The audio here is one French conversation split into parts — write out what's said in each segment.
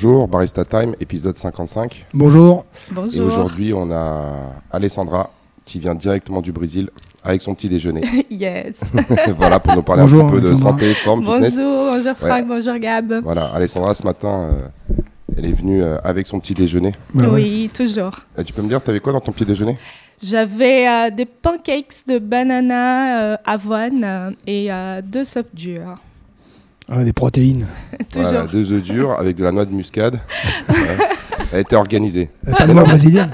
Bonjour, Barista Time, épisode 55. Bonjour. Bonjour. Et aujourd'hui, on a Alessandra qui vient directement du Brésil avec son petit déjeuner. yes. voilà, pour nous parler Bonjour, un petit peu de santé, forme, fitness. bonjour, bonjour Franck, bonjour Gab. Voilà, Alessandra, ce matin, euh, elle est venue euh, avec son petit déjeuner. Ouais, ouais. Oui, toujours. Euh, tu peux me dire, t'avais quoi dans ton petit déjeuner? J'avais euh, des pancakes de banana euh, avoine et euh, deux soft durs. Ah, des protéines. toujours. Voilà, deux œufs durs avec de la noix de muscade. Ouais. Elle était organisée. Pas de noix brésilienne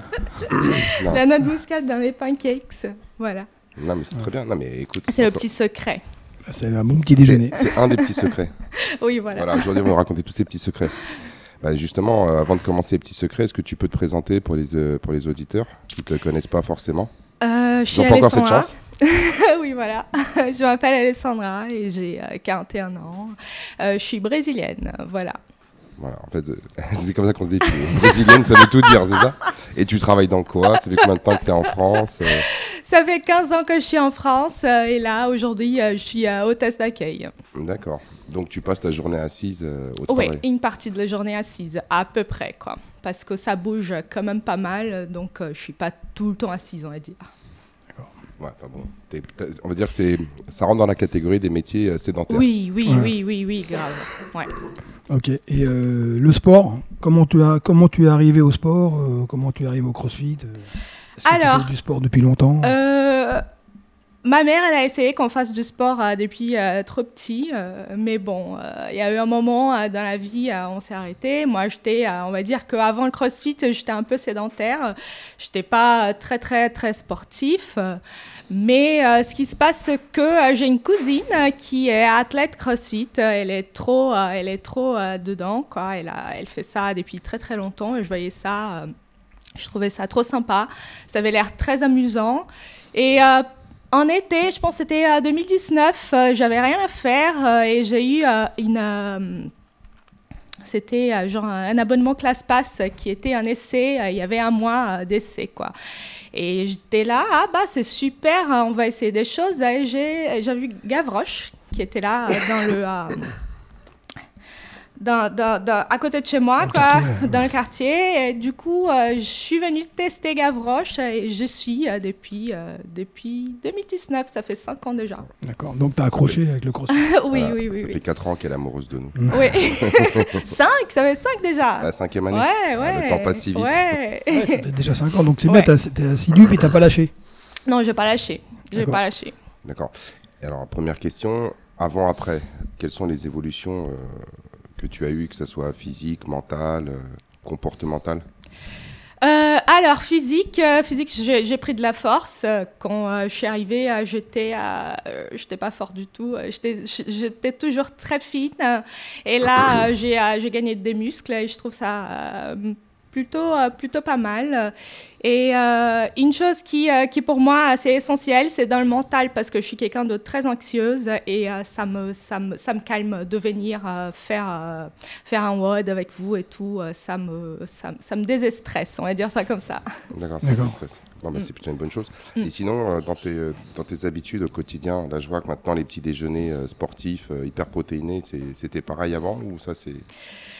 La noix de muscade dans les pancakes. Voilà. non mais c'est très bien. Non, mais écoute, C'est le petit secret. Ah, C'est un bon petit déjeuner. c'est c'est un des petits secrets. Oui, voilà. Voilà, aujourd'hui, on va nous raconter tous ces petits secrets. Bah, justement, euh, avant de commencer les petits secrets, est-ce que tu peux te présenter pour les, euh, pour les auditeurs qui ne te connaissent pas forcément? Je Ils suis n'ont pas encore cette Alessandra. chance oui, voilà. je m'appelle Alessandra et j'ai euh, 41 ans. Euh, je suis brésilienne. Voilà. Voilà, en fait, euh, c'est comme ça qu'on se définit. Brésilienne, ça veut tout dire, c'est ça? Et tu travailles dans quoi? Ça fait combien de temps que tu es en France euh, Ça fait 15 ans que je suis en France euh, et là, aujourd'hui, euh, je suis euh, hôtesse d'accueil. D'accord. Donc tu passes ta journée assise euh, au Oui, travail une partie de la journée assise, à peu près, quoi. Parce que ça bouge quand même pas mal, donc euh, je suis pas tout le temps assise, on va dire. Ouais, enfin bon, t'es- t'as- on va dire que ça rentre dans la catégorie des métiers euh, sédentaires. Oui, oui, Ouais. oui, oui, oui, grave. Ouais. Ok. Et euh, le sport Comment tu as comment tu es arrivé au sport euh, Comment tu arrives au CrossFit euh, Est-ce que tu Alors, fais du sport depuis longtemps? Euh, ma mère, elle a essayé qu'on fasse du sport euh, depuis euh, trop petit, euh, mais bon, il y a eu un moment dans la vie, on s'est arrêté. Moi, j'étais, on va dire qu'avant le CrossFit, j'étais un peu sédentaire. J'étais pas très, très, très sportif. mais ce qui se passe, c'est que j'ai une cousine qui est athlète CrossFit. Elle est trop, elle est trop dedans, quoi. Elle, a, elle fait ça depuis très, très longtemps. Je voyais ça. je trouvais ça trop sympa. Ça avait l'air très amusant. Et en été, je pense que c'était euh, 2019, euh, j'avais rien à faire euh, et j'ai eu euh, une. euh, c'était euh, genre un abonnement ClassPass qui était un essai. euh, il y avait un mois euh, d'essai, quoi. Et j'étais là, ah bah c'est super, hein, on va essayer des choses. Et j'ai vu Gavroche qui était là euh, dans le. Dans- dans- dans- à côté de chez moi, Dans le quoi, quartier, ouais. dans le quartier. Et du coup, euh, je suis venue tester Gavroche et je suis euh, depuis, euh, depuis 2019, ça fait 5 ans déjà. D'accord. Donc tu as accroché avec le CrossFit. oui, Voilà, oui, oui. Ça oui. fait 4 ans qu'elle est amoureuse de nous. Oui. 5, ça fait 5 déjà. La cinquième année Ouais, Ah, ouais. le temps passe si vite. Ouais. Ouais, ça fait déjà 5 ans. Donc c'est Ouais. bien, t'as- t'es assidu puis t'as pas lâché. non, je vais pas lâcher. Je vais D'accord. pas lâcher. D'accord. Et alors, première question, avant, après, quelles sont les évolutions euh, que tu as eues, que ce soit physique, mentale, euh, comportementale Euh, alors, physique, euh, physique j'ai pris de la force. Euh, Quand je suis arrivée, j'étais j'étais pas forte du tout. J'étais toujours très fine. Et là, j'ai gagné des muscles et je trouve ça plutôt, euh, plutôt pas mal. Et euh, une chose qui, euh, qui pour moi assez essentielle, c'est dans le mental parce que je suis quelqu'un de très anxieuse et euh, ça, me, ça, me, ça me calme de venir euh, faire, faire un WOD avec vous et tout. ça, me, ça, me- ça me déstresse, on va dire ça comme ça. D'accord, ça D'accord. me stresse. Bon, bah, c'est plutôt une bonne chose. Mm. Et sinon, dans, tes, dans tes habitudes au quotidien, là, je vois que maintenant, les petits déjeuners sportifs, hyper protéinés, c'était pareil avant ou ça, c'est...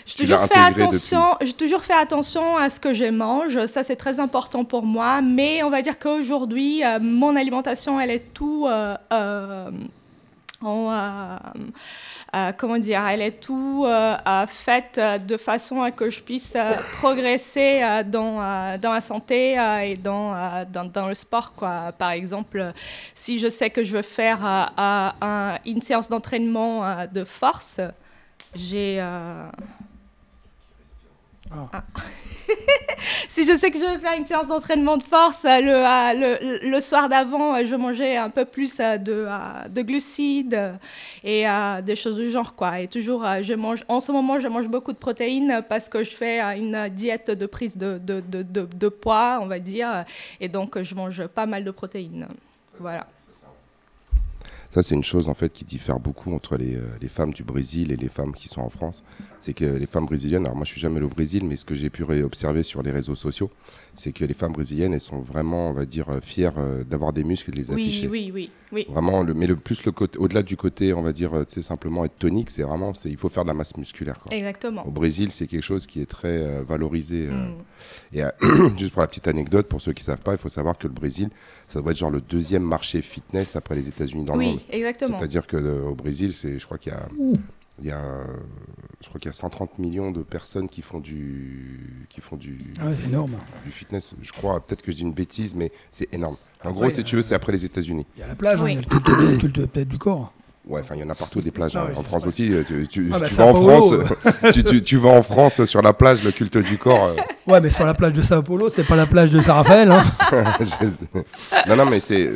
L'as toujours, intégré attention, toujours fait attention à ce que je mange, ça c'est très important pour moi, mais on va dire qu'aujourd'hui, euh, mon alimentation, elle est tout... euh, euh, en, euh, comment dire, elle est tout faite de façon à que je puisse progresser dans, dans la santé et dans, dans, dans le sport. Quoi. Par exemple, si je sais que je veux faire un- une séance d'entraînement de force, j'ai... euh, Ah. si je sais que je vais faire une séance d'entraînement de force, euh, le, euh, le, le soir d'avant, euh, je mangeais un peu plus de, de glucides et des choses du genre. Quoi. Et toujours, je mange, en ce moment, je mange beaucoup de protéines parce que je fais une diète de prise de, de, de, de, de poids, on va dire. Et donc, je mange pas mal de protéines. Voilà. Ça, c'est une chose en fait qui diffère beaucoup entre les, les, femmes du Brésil et les femmes qui sont en France. C'est que les femmes brésiliennes, alors moi je suis jamais allé au Brésil, mais ce que j'ai pu observer sur les réseaux sociaux, c'est que les femmes brésiliennes, elles sont vraiment, on va dire, fières d'avoir des muscles et de les afficher. Oui, oui, oui. Vraiment, le, mais le plus le côté, au-delà du côté, on va dire, c'est simplement être tonique, c'est vraiment, il faut faire de la masse musculaire. Quoi. Exactement. Au Brésil, c'est quelque chose qui est très valorisé. Mm. Et juste pour la petite anecdote, pour ceux qui savent pas, il faut savoir que le Brésil, ça doit être genre le deuxième marché fitness après les États-Unis dans le monde. Oui, exactement. C'est-à-dire que au Brésil, c'est, je crois qu'il y a, il y a, je crois qu'il y a 130 millions de personnes qui font du, qui font du, ah énorme. du fitness. Je crois, peut-être que je dis une bêtise, mais c'est énorme. En gros, si tu veux, c'est après les États-Unis. Il y a la plage, hein, il y a le culte, du corps. Ouais, enfin, il y en a partout des plages. Ah hein. en France aussi, tu, ah bah, vas en France, tu, vas en France sur la plage, le culte du corps. Euh. Ouais, mais sur la plage de Sao Paulo, c'est pas la plage de Saint-Raphaël. Hein. non, non, mais c'est,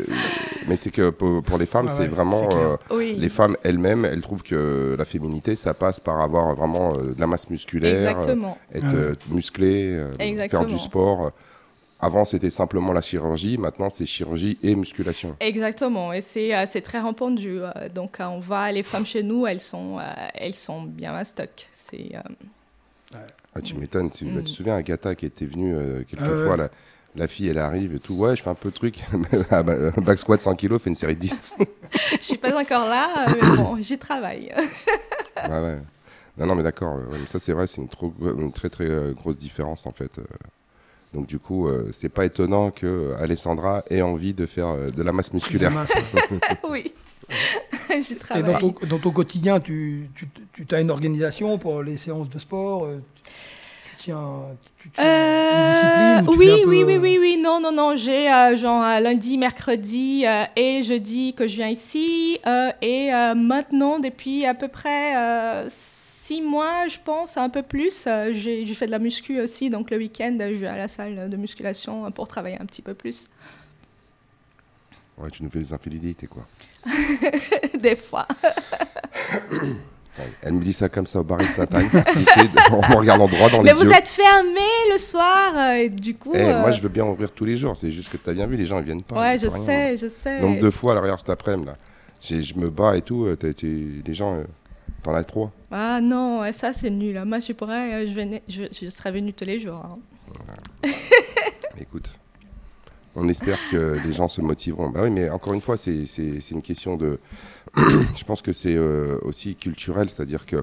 mais c'est que pour, les femmes, c'est vraiment euh, les femmes elles-mêmes, elles trouvent que la féminité, ça passe par avoir vraiment euh, de la masse musculaire, être musclé, faire du sport. Avant, c'était simplement la chirurgie. Maintenant, c'est chirurgie et musculation. Exactement. Et c'est euh, très répandu. Euh, donc, euh, on voit les femmes chez nous, elles sont, elles sont bien à stock. C'est. Ah, tu m'étonnes. Tu, bah, te mm. souviens, Agatha qui était venue quelquefois, la, la, fille, elle arrive et tout. Ouais, je fais un peu de truc. Ah, bah, back squat 100 kg, fait une série de 10. je suis pas encore là, mais bon, j'y travaille. ouais, ouais. Non, non, mais d'accord. ça, c'est vrai, c'est une, une, très, très grosse différence, en fait. Donc du coup, euh, c'est pas étonnant que Alessandra ait envie de faire euh, de la masse musculaire. oui. J'y travaille. Et dans ton, dans ton quotidien, tu, tu, tu as une organisation pour les séances de sport euh, tu tiens, une discipline oui, oui, oui, oui, oui, non, non, non. J'ai genre lundi, mercredi et jeudi que je viens ici. et maintenant, depuis à peu près six mois, je pense, un peu plus. Euh, j'ai fait de la muscu aussi, donc le week-end, je vais à la salle de musculation pour travailler un petit peu plus. Ouais, tu nous fais des infidélités, quoi. des fois. Elle me dit ça comme ça au barista time, tu sais, en me regardant droit dans les yeux. Mais vous êtes fermé le soir, euh, et du coup... Eh, moi, euh, je veux bien ouvrir tous les jours, c'est juste que tu as bien vu, les gens, ils viennent pas. Ouais, je sais, je sais. Donc, deux fois à l'arrière cet après-midi, là. Je me bats et tout, les gens... T'en as trois Ah non, ça c'est nul. Moi je pourrais, je, venais, je, je serais venu tous les jours. Hein. Écoute, on espère que les gens se motiveront. Bah oui, mais encore une fois, c'est une question de. je pense que c'est euh, aussi culturel, c'est-à-dire que,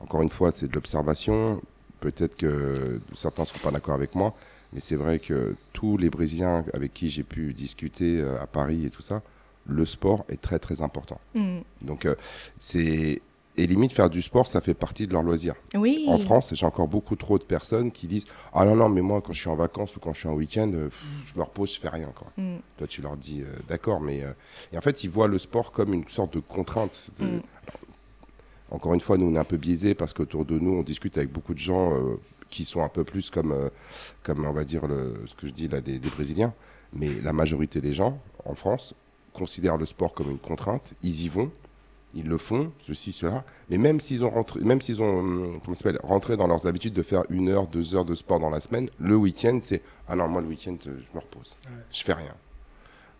encore une fois, c'est de l'observation. Peut-être que certains ne seront pas d'accord avec moi, mais c'est vrai que tous les Brésiliens avec qui j'ai pu discuter euh, à Paris et tout ça, le sport est très très important. Mm. Donc euh, c'est et limite, faire du sport, ça fait partie de leur loisir. Oui. En France, j'ai encore beaucoup trop de personnes qui disent Ah non, non, mais moi, quand je suis en vacances ou quand je suis en week-end, euh, je me repose, je fais rien. Quoi. Mm. Toi, tu leur dis euh, D'accord, mais. Euh, et en fait, ils voient le sport comme une sorte de contrainte. Mm. Encore une fois, nous, on est un peu biaisés parce qu'autour de nous, on discute avec beaucoup de gens qui sont un peu plus comme, comme on va dire, le, ce que je dis là, des, des Brésiliens. Mais la majorité des gens en France considèrent le sport comme une contrainte, ils y vont, ils le font, ceci, cela. Mais même s'ils ont rentré, même s'ils ont hum, comment rentré dans leurs habitudes de faire une heure, deux heures de sport dans la semaine, le week-end, c'est ah non, moi le week-end, euh, je me repose, je fais rien.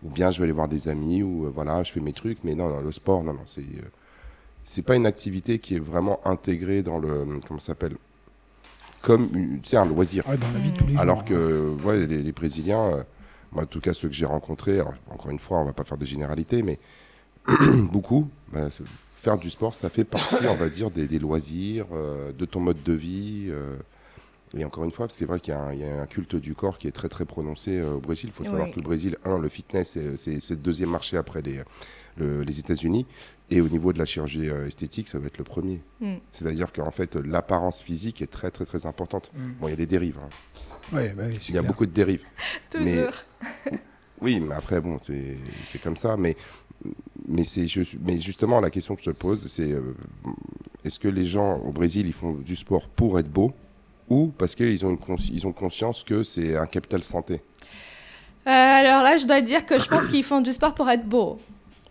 Ou bien je vais aller voir des amis, ou euh, voilà, je fais mes trucs, mais non, non le sport, non, non, c'est euh, c'est pas une activité qui est vraiment intégrée dans le hum, comment s'appelle comme tu un loisir. dans la vie de tous les Alors que ouais, les, Brésiliens, moi en tout cas ceux que j'ai rencontrés, encore une fois, on va pas faire de généralité, mais beaucoup. Bah, faire du sport, ça fait partie, on va dire, des, loisirs, euh, de ton mode de vie. Euh. et encore une fois, c'est vrai qu'il y, a un culte du corps qui est très très prononcé euh, au Brésil. Il faut savoir que le Brésil, un, le fitness, c'est le deuxième marché après les, les États-Unis. Et au niveau de la chirurgie esthétique, ça va être le premier. Mm. C'est-à-dire qu'en fait, l'apparence physique est très très très importante. Mm. Bon, il y a des dérives. Hein. Bah il y a beaucoup de dérives. Toujours. Mais, oui, mais après, bon, c'est comme ça. Mais mais, mais justement, la question que je te pose, c'est euh, est-ce que les gens au Brésil, ils font du sport pour être beaux ou parce qu'ils ont, ils ont conscience que c'est un capital santé? Euh, Alors là, je dois dire que je pense qu'ils font du sport pour être beaux.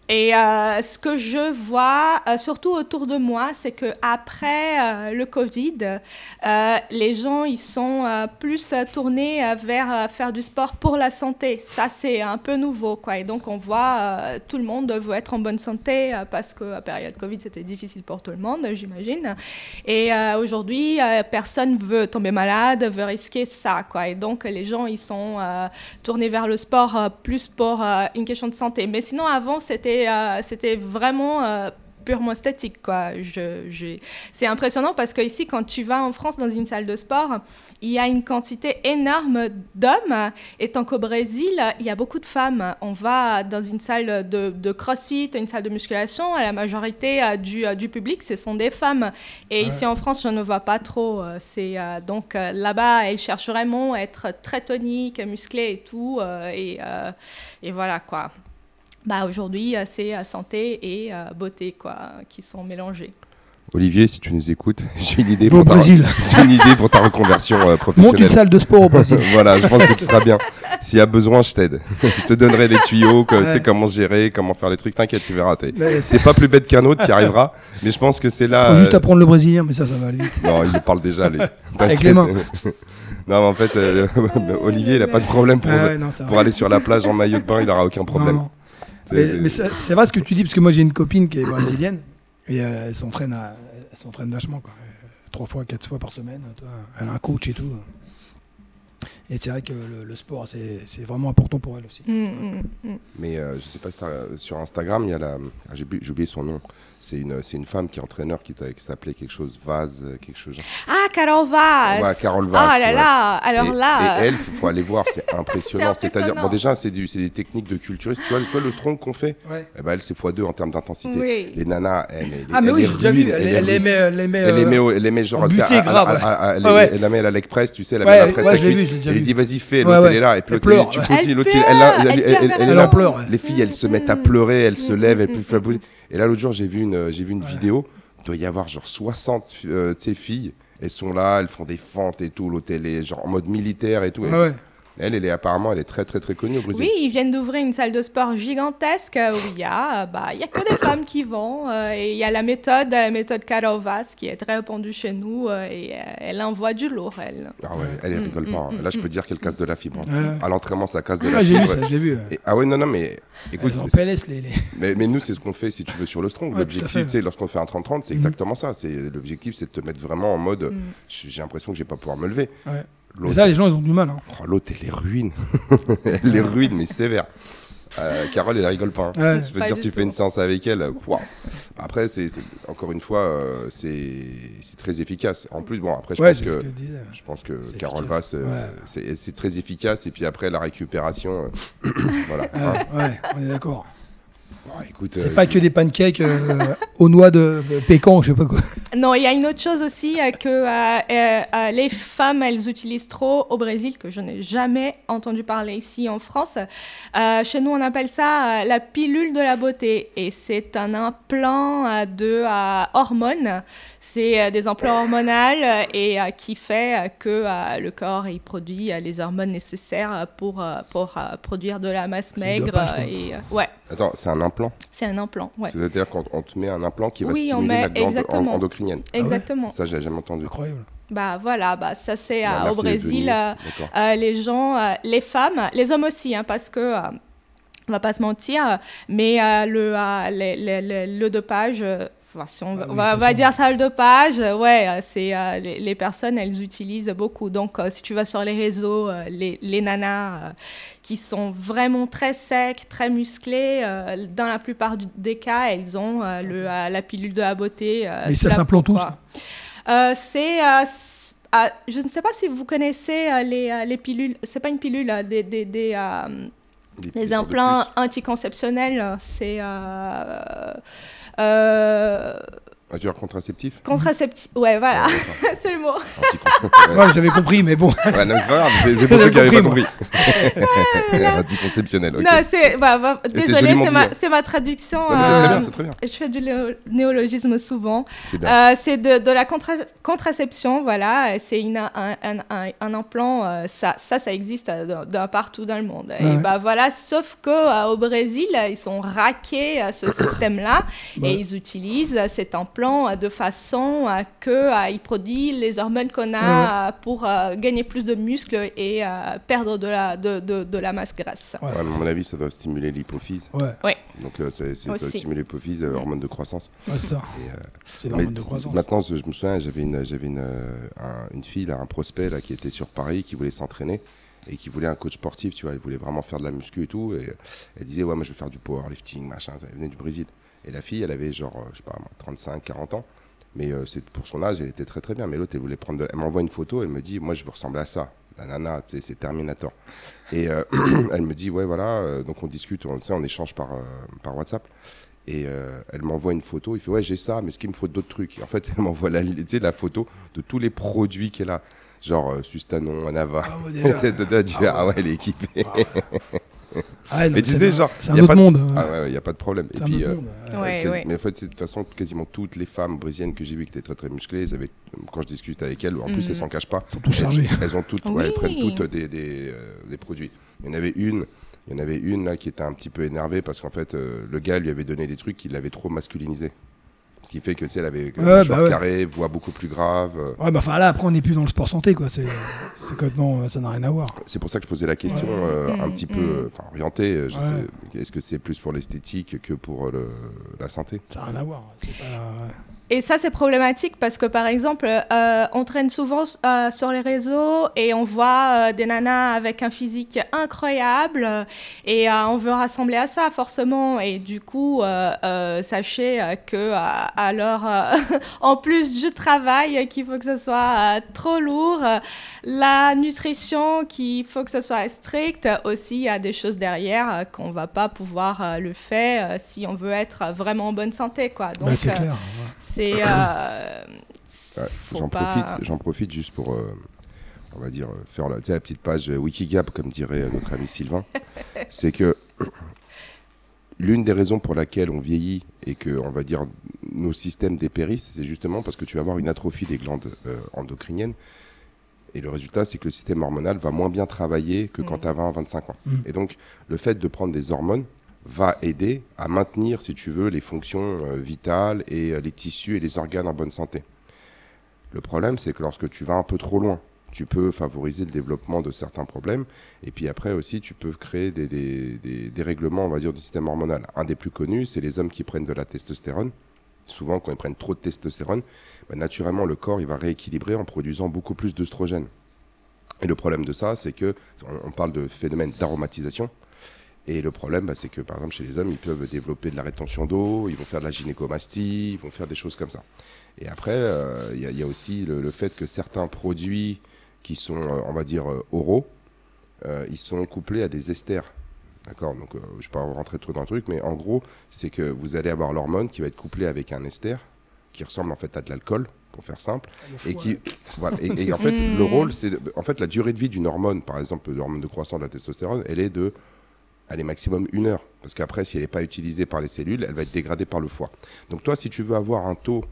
Et euh, ce que je vois, euh, surtout autour de moi, c'est que après euh, le Covid, les gens ils sont plus tournés vers faire du sport pour la santé. Ça c'est un peu nouveau, quoi. Et donc on voit tout le monde veut être en bonne santé parce que la période Covid c'était difficile pour tout le monde, j'imagine. Et aujourd'hui, personne veut tomber malade, veut risquer ça, quoi. Et donc les gens ils sont tournés vers le sport plus pour une question de santé. Mais sinon avant c'était euh, c'était vraiment euh, purement esthétique. Quoi. Je, c'est impressionnant parce que ici, quand tu vas en France dans une salle de sport, il y a une quantité énorme d'hommes, étant qu'au Brésil, il y a beaucoup de femmes. On va dans une salle de, crossfit, une salle de musculation, la majorité euh, du, du public, ce sont des femmes. Et ici en France, je ne vois pas trop. C'est, donc là-bas, elles cherchent vraiment à être très toniques, musclées et tout. et, et voilà quoi bah, aujourd'hui, c'est santé et euh, beauté quoi, qui sont mélangées. Olivier, si tu nous écoutes, j'ai une idée, pour ta, une idée pour ta reconversion euh, professionnelle. Monte une salle de sport au Brésil. voilà, je pense que tu seras bien. S'il y a besoin, je t'aide. je te donnerai les tuyaux, tu sais comment gérer, comment faire les trucs. T'inquiète, tu verras. C'est pas plus bête qu'un autre, tu y arriveras. Mais je pense que c'est là. Faut juste euh, apprendre le brésilien, mais ça, ça va aller vite. Non, il parle déjà. Les... Avec les mains. Non, mais en fait, Olivier, il n'a pas de problème pour, pour aller sur la plage en maillot de bain, il n'aura aucun problème. Mais, c'est vrai ce que tu dis, parce que moi j'ai une copine qui est brésilienne et elle, s'entraîne vachement, quoi. trois fois, quatre fois par semaine. Elle a un coach et tout. Et c'est vrai que le, sport, c'est vraiment important pour elle aussi. Mm, mm, mm. Mais euh, je sais pas, sur Instagram, il y a la. Ah, j'ai oublié son nom. C'est une, une femme qui est entraîneur qui, s'appelait quelque chose, Vaz, quelque chose. Ah, Carole Vaz Ouais, Carole Vaz. Ah là là, alors là. Et elle, il faut aller voir, c'est impressionnant. C'est-à-dire, bon, déjà, c'est des techniques de culturiste. Tu vois, tu vois le strong qu'on fait ouais. eh ben, Elle, c'est x2 en termes d'intensité. Oui. Les nanas, elle, elle, ah, mais oui, j'ai déjà vu. Elle, aimait. Elle aimait, elle aimait, euh, elle aimait genre. grave. Elle aimait la leg press, tu sais, la leg press à cuisse. Elle dit, vas-y, fais. L'autre, elle est là. Et puis l'autre, tu Elle pleure. Les filles, elles se mettent à pleurer, elles se lèvent, elles peuvent et là, l'autre jour, j'ai vu une, j'ai vu une vidéo. Il doit y avoir genre 60 euh, filles. Elles sont là, elles font des fentes et tout. L'hôtel est genre en mode militaire et tout. Elle, elle est apparemment, elle est très très très connue au Brésil. Oui, ils viennent d'ouvrir une salle de sport gigantesque où il y a, bah, il y a que des femmes qui vont. Euh, et il y a la méthode, la méthode Carovas qui est très répandue chez nous euh, et euh, elle envoie du lourd, elle. Ah ouais, elle, rigole pas. Hein. Mm, mm, Là, je peux mm, dire qu'elle casse de la fibre. Hein. À l'entraînement, ça casse de la ah, fibre. J'ai vu ça, j'ai vu. ah ouais, non, non, mais écoute. les, les... Mais, mais, nous, c'est ce qu'on fait si tu veux sur le strong. L'objectif, c'est lorsqu'on fait un 30-30, c'est exactement ça. L'objectif, c'est de te mettre vraiment en mode j'ai l'impression que je vais pas pouvoir me lever. Mais ça, les gens, ils ont du mal. Hein. Oh, L'autre, elle est ruine. elle les ruine, mais sévère. Euh, Carole, elle rigole pas. Hein. Je veux dire, tu fais une séance avec elle. Après, c'est encore une fois, euh, c'est très efficace. En plus, bon, après, je pense que, je, pense que Carole Vasse, euh, c'est très efficace. Et puis après, la récupération, voilà. ouais, on est d'accord c'est euh, pas que des pancakes euh, aux noix de pécan, je sais pas quoi. Non, il y a une autre chose aussi euh, que les femmes, elles utilisent trop au Brésil, que je n'ai jamais entendu parler ici en France. chez nous, on appelle ça la pilule de la beauté. Et c'est un implant de hormones c'est euh, des emplois hormonaux euh, et euh, qui fait que le corps il produit les hormones nécessaires pour, pour produire de la masse maigre. et, ouais. Attends, c'est un implant? C'est un implant, ouais. C'est-à-dire qu'on te met un implant qui va stimuler la glande endocrinienne. Ah exactement. Ça, j'ai jamais entendu. Incroyable. Bah voilà, bah, ça c'est bah, au Brésil. les gens, les femmes, les hommes aussi, hein, parce que on va pas se mentir, mais le, le, dopage si on, ah va, dire salle de page, ouais, euh, c'est euh, les, personnes, elles utilisent beaucoup. Donc, euh, si tu vas sur les réseaux, les, les, nanas qui sont vraiment très secs, très musclées, dans la plupart des cas, elles ont le, la pilule de la beauté. Mais ça s'implante tous C'est je ne sais pas si vous connaissez les, les pilules, c'est pas une pilule, des, des, des, des implants anticonceptionnels. C'est euh... Ah, tu contraceptif Contraceptif, ouais, voilà, ah, c'est le mot. ouais, j'avais compris, mais bon. Ouais, c'est pas grave, c'est pour ceux qui n'avaient pas compris. Anticonceptionnel, ok. Non, c'est. Bah, bah, désolé, c'est ma, dit, hein. c'est ma traduction. Non, c'est très euh, bien, c'est très bien. Je fais du néologisme souvent. C'est bien. Euh, c'est de, de la contra- contraception, voilà. C'est une- un, un, un, un implant, euh, ça, ça, ça existe d'un- partout dans le monde. Et Ouais. bah voilà, sauf que euh, au Brésil, ils sont raqués à ce système-là Ouais. et ils utilisent cet implant euh, de façon à que euh, il produit les hormones qu'on a euh, pour euh, gagner plus de muscles et euh, perdre de la, de, de, de la masse grasse. Ouais. Ouais, à mon avis, ça doit stimuler l'hypophyse. Ouais, Donc, euh, c'est, c'est- ça Aussi. stimule l'hypophyse, euh, hormone de croissance. ouais, c'est ça. Et, euh, C'est Mais l'hormone de croissance. Maintenant, je, je me souviens, j'avais une, j'avais une, euh, un- une fille, là, un prospect là, qui était sur Paris, qui voulait s'entraîner et qui voulait un coach sportif, tu vois, elle voulait vraiment faire de la muscu et tout. Et elle disait, ouais, moi je veux faire du powerlifting, machin. Elle venait du Brésil. Et la fille, elle avait genre, euh, je sais pas, moi, 35, 40 ans. Mais euh, c'est pour son âge, elle était très très bien. Mais l'autre, elle voulait prendre. de- Elle m'envoie une photo, elle me dit, moi je veux ressembler à ça. La nana, tu sais, c'est Terminator. Et euh, elle me dit, ouais, voilà. donc on discute, on, on échange par, euh, par WhatsApp. Et elle m'envoie une photo. Il fait, ouais, j'ai ça, mais est-ce qu'il me faut d'autres trucs Et en fait, elle m'envoie la, la photo de tous les produits qu'elle a. Genre euh, Sustanon, Anava. Ah ouais, déjà. Fais, ah ouais, elle est équipée. Ah ouais, non, Mais tu c'est sais, un- genre, C'est y a autre pas de- monde. hein. Ah ouais, il n'y a pas de problème. Et puis, euh, monde. Ouais. quasi- ouais. Mais en fait, c'est de toute façon, quasiment toutes les femmes brésiliennes que j'ai vues qui étaient très très musclées, elles avaient, quand je discute avec elles, en plus elles s'en cachent pas. Sont. Elles ont toutes, ouais, elles Oui. prennent toutes des, des, euh, des produits. Il y en avait une, il y en avait une là qui était un petit peu énervée parce qu'en fait euh, le gars lui avait donné des trucs qui l'avaient trop masculinisé. Ce qui fait que tu sais, elle avait Ouais, un bah ouais. carré, voix beaucoup plus grave. euh. Ouais, bah enfin là, après, on n'est plus dans le sport santé, quoi. C'est c'est complètement. Ça n'a rien à voir. C'est pour ça que je posais la question Ouais. euh, un Mhm, petit peu, enfin orientée. euh, je Ouais. sais- Est-ce que c'est plus pour l'esthétique que pour euh, le- la santé? Ça n'a rien à voir. C'est pas. Et ça, c'est problématique parce que, par exemple, euh, on traîne souvent euh, sur les réseaux et on voit euh, des nanas avec un physique incroyable et on veut rassembler à ça, forcément. Et du coup, sachez que, alors, en plus du travail, qu'il faut que ce soit trop lourd, la nutrition, qu'il faut que ce soit strict, aussi, il y a des choses derrière qu'on va pas pouvoir le faire si on veut être vraiment en bonne santé, quoi. Donc, Bah, c'est clair. ouais. C'est. euh, Ouais, J'en pas- profite, j'en profite juste pour, euh, on va dire, euh, faire la, petite page Wikigap, comme dirait notre ami Sylvain. C'est que l'une des raisons pour laquelle on vieillit et que, on va dire, nos systèmes dépérissent, c'est justement parce que tu vas avoir une atrophie des glandes euh, endocriniennes. Et le résultat, c'est que le système hormonal va moins bien travailler que quand tu as 20, 25 ans. Mhm. Et donc, le fait de prendre des hormones va aider à maintenir, si tu veux, les fonctions euh, vitales et euh, les tissus et les organes en bonne santé. Le problème, c'est que lorsque tu vas un peu trop loin, tu peux favoriser le développement de certains problèmes. Et puis après aussi, tu peux créer des, des, des- des on va dire, du système hormonal. Un des plus connus, c'est les hommes qui prennent de la testostérone. Souvent, quand ils prennent trop de testostérone, bah, naturellement, le corps il va rééquilibrer en produisant beaucoup plus d'œstrogène. Et le problème de ça, c'est que on parle de phénomène d'aromatisation. Et le problème, bah, c'est que par exemple, chez les hommes, ils peuvent développer de la rétention d'eau, ils vont faire de la gynécomastie, ils vont faire des choses comme ça. Et après, euh, il y, a- il y a aussi le, le fait que certains produits qui sont, euh, on va dire, euh, oraux, euh, ils sont couplés à des esters. D'accord? Donc, euh, je ne vais pas rentrer trop dans le truc, mais en gros, c'est que vous allez avoir l'hormone qui va être couplée avec un ester qui ressemble en fait à de l'alcool, pour faire simple. Et, qui, voilà, et, et en fait, le rôle, c'est. En fait, la durée de vie d'une hormone, par exemple, l'hormone de croissance de la testostérone, elle est de. Elle est maximum une heure. Parce qu'après, si elle n'est pas utilisée par les cellules, elle va être dégradée par le foie. Donc, toi, si tu veux avoir un taux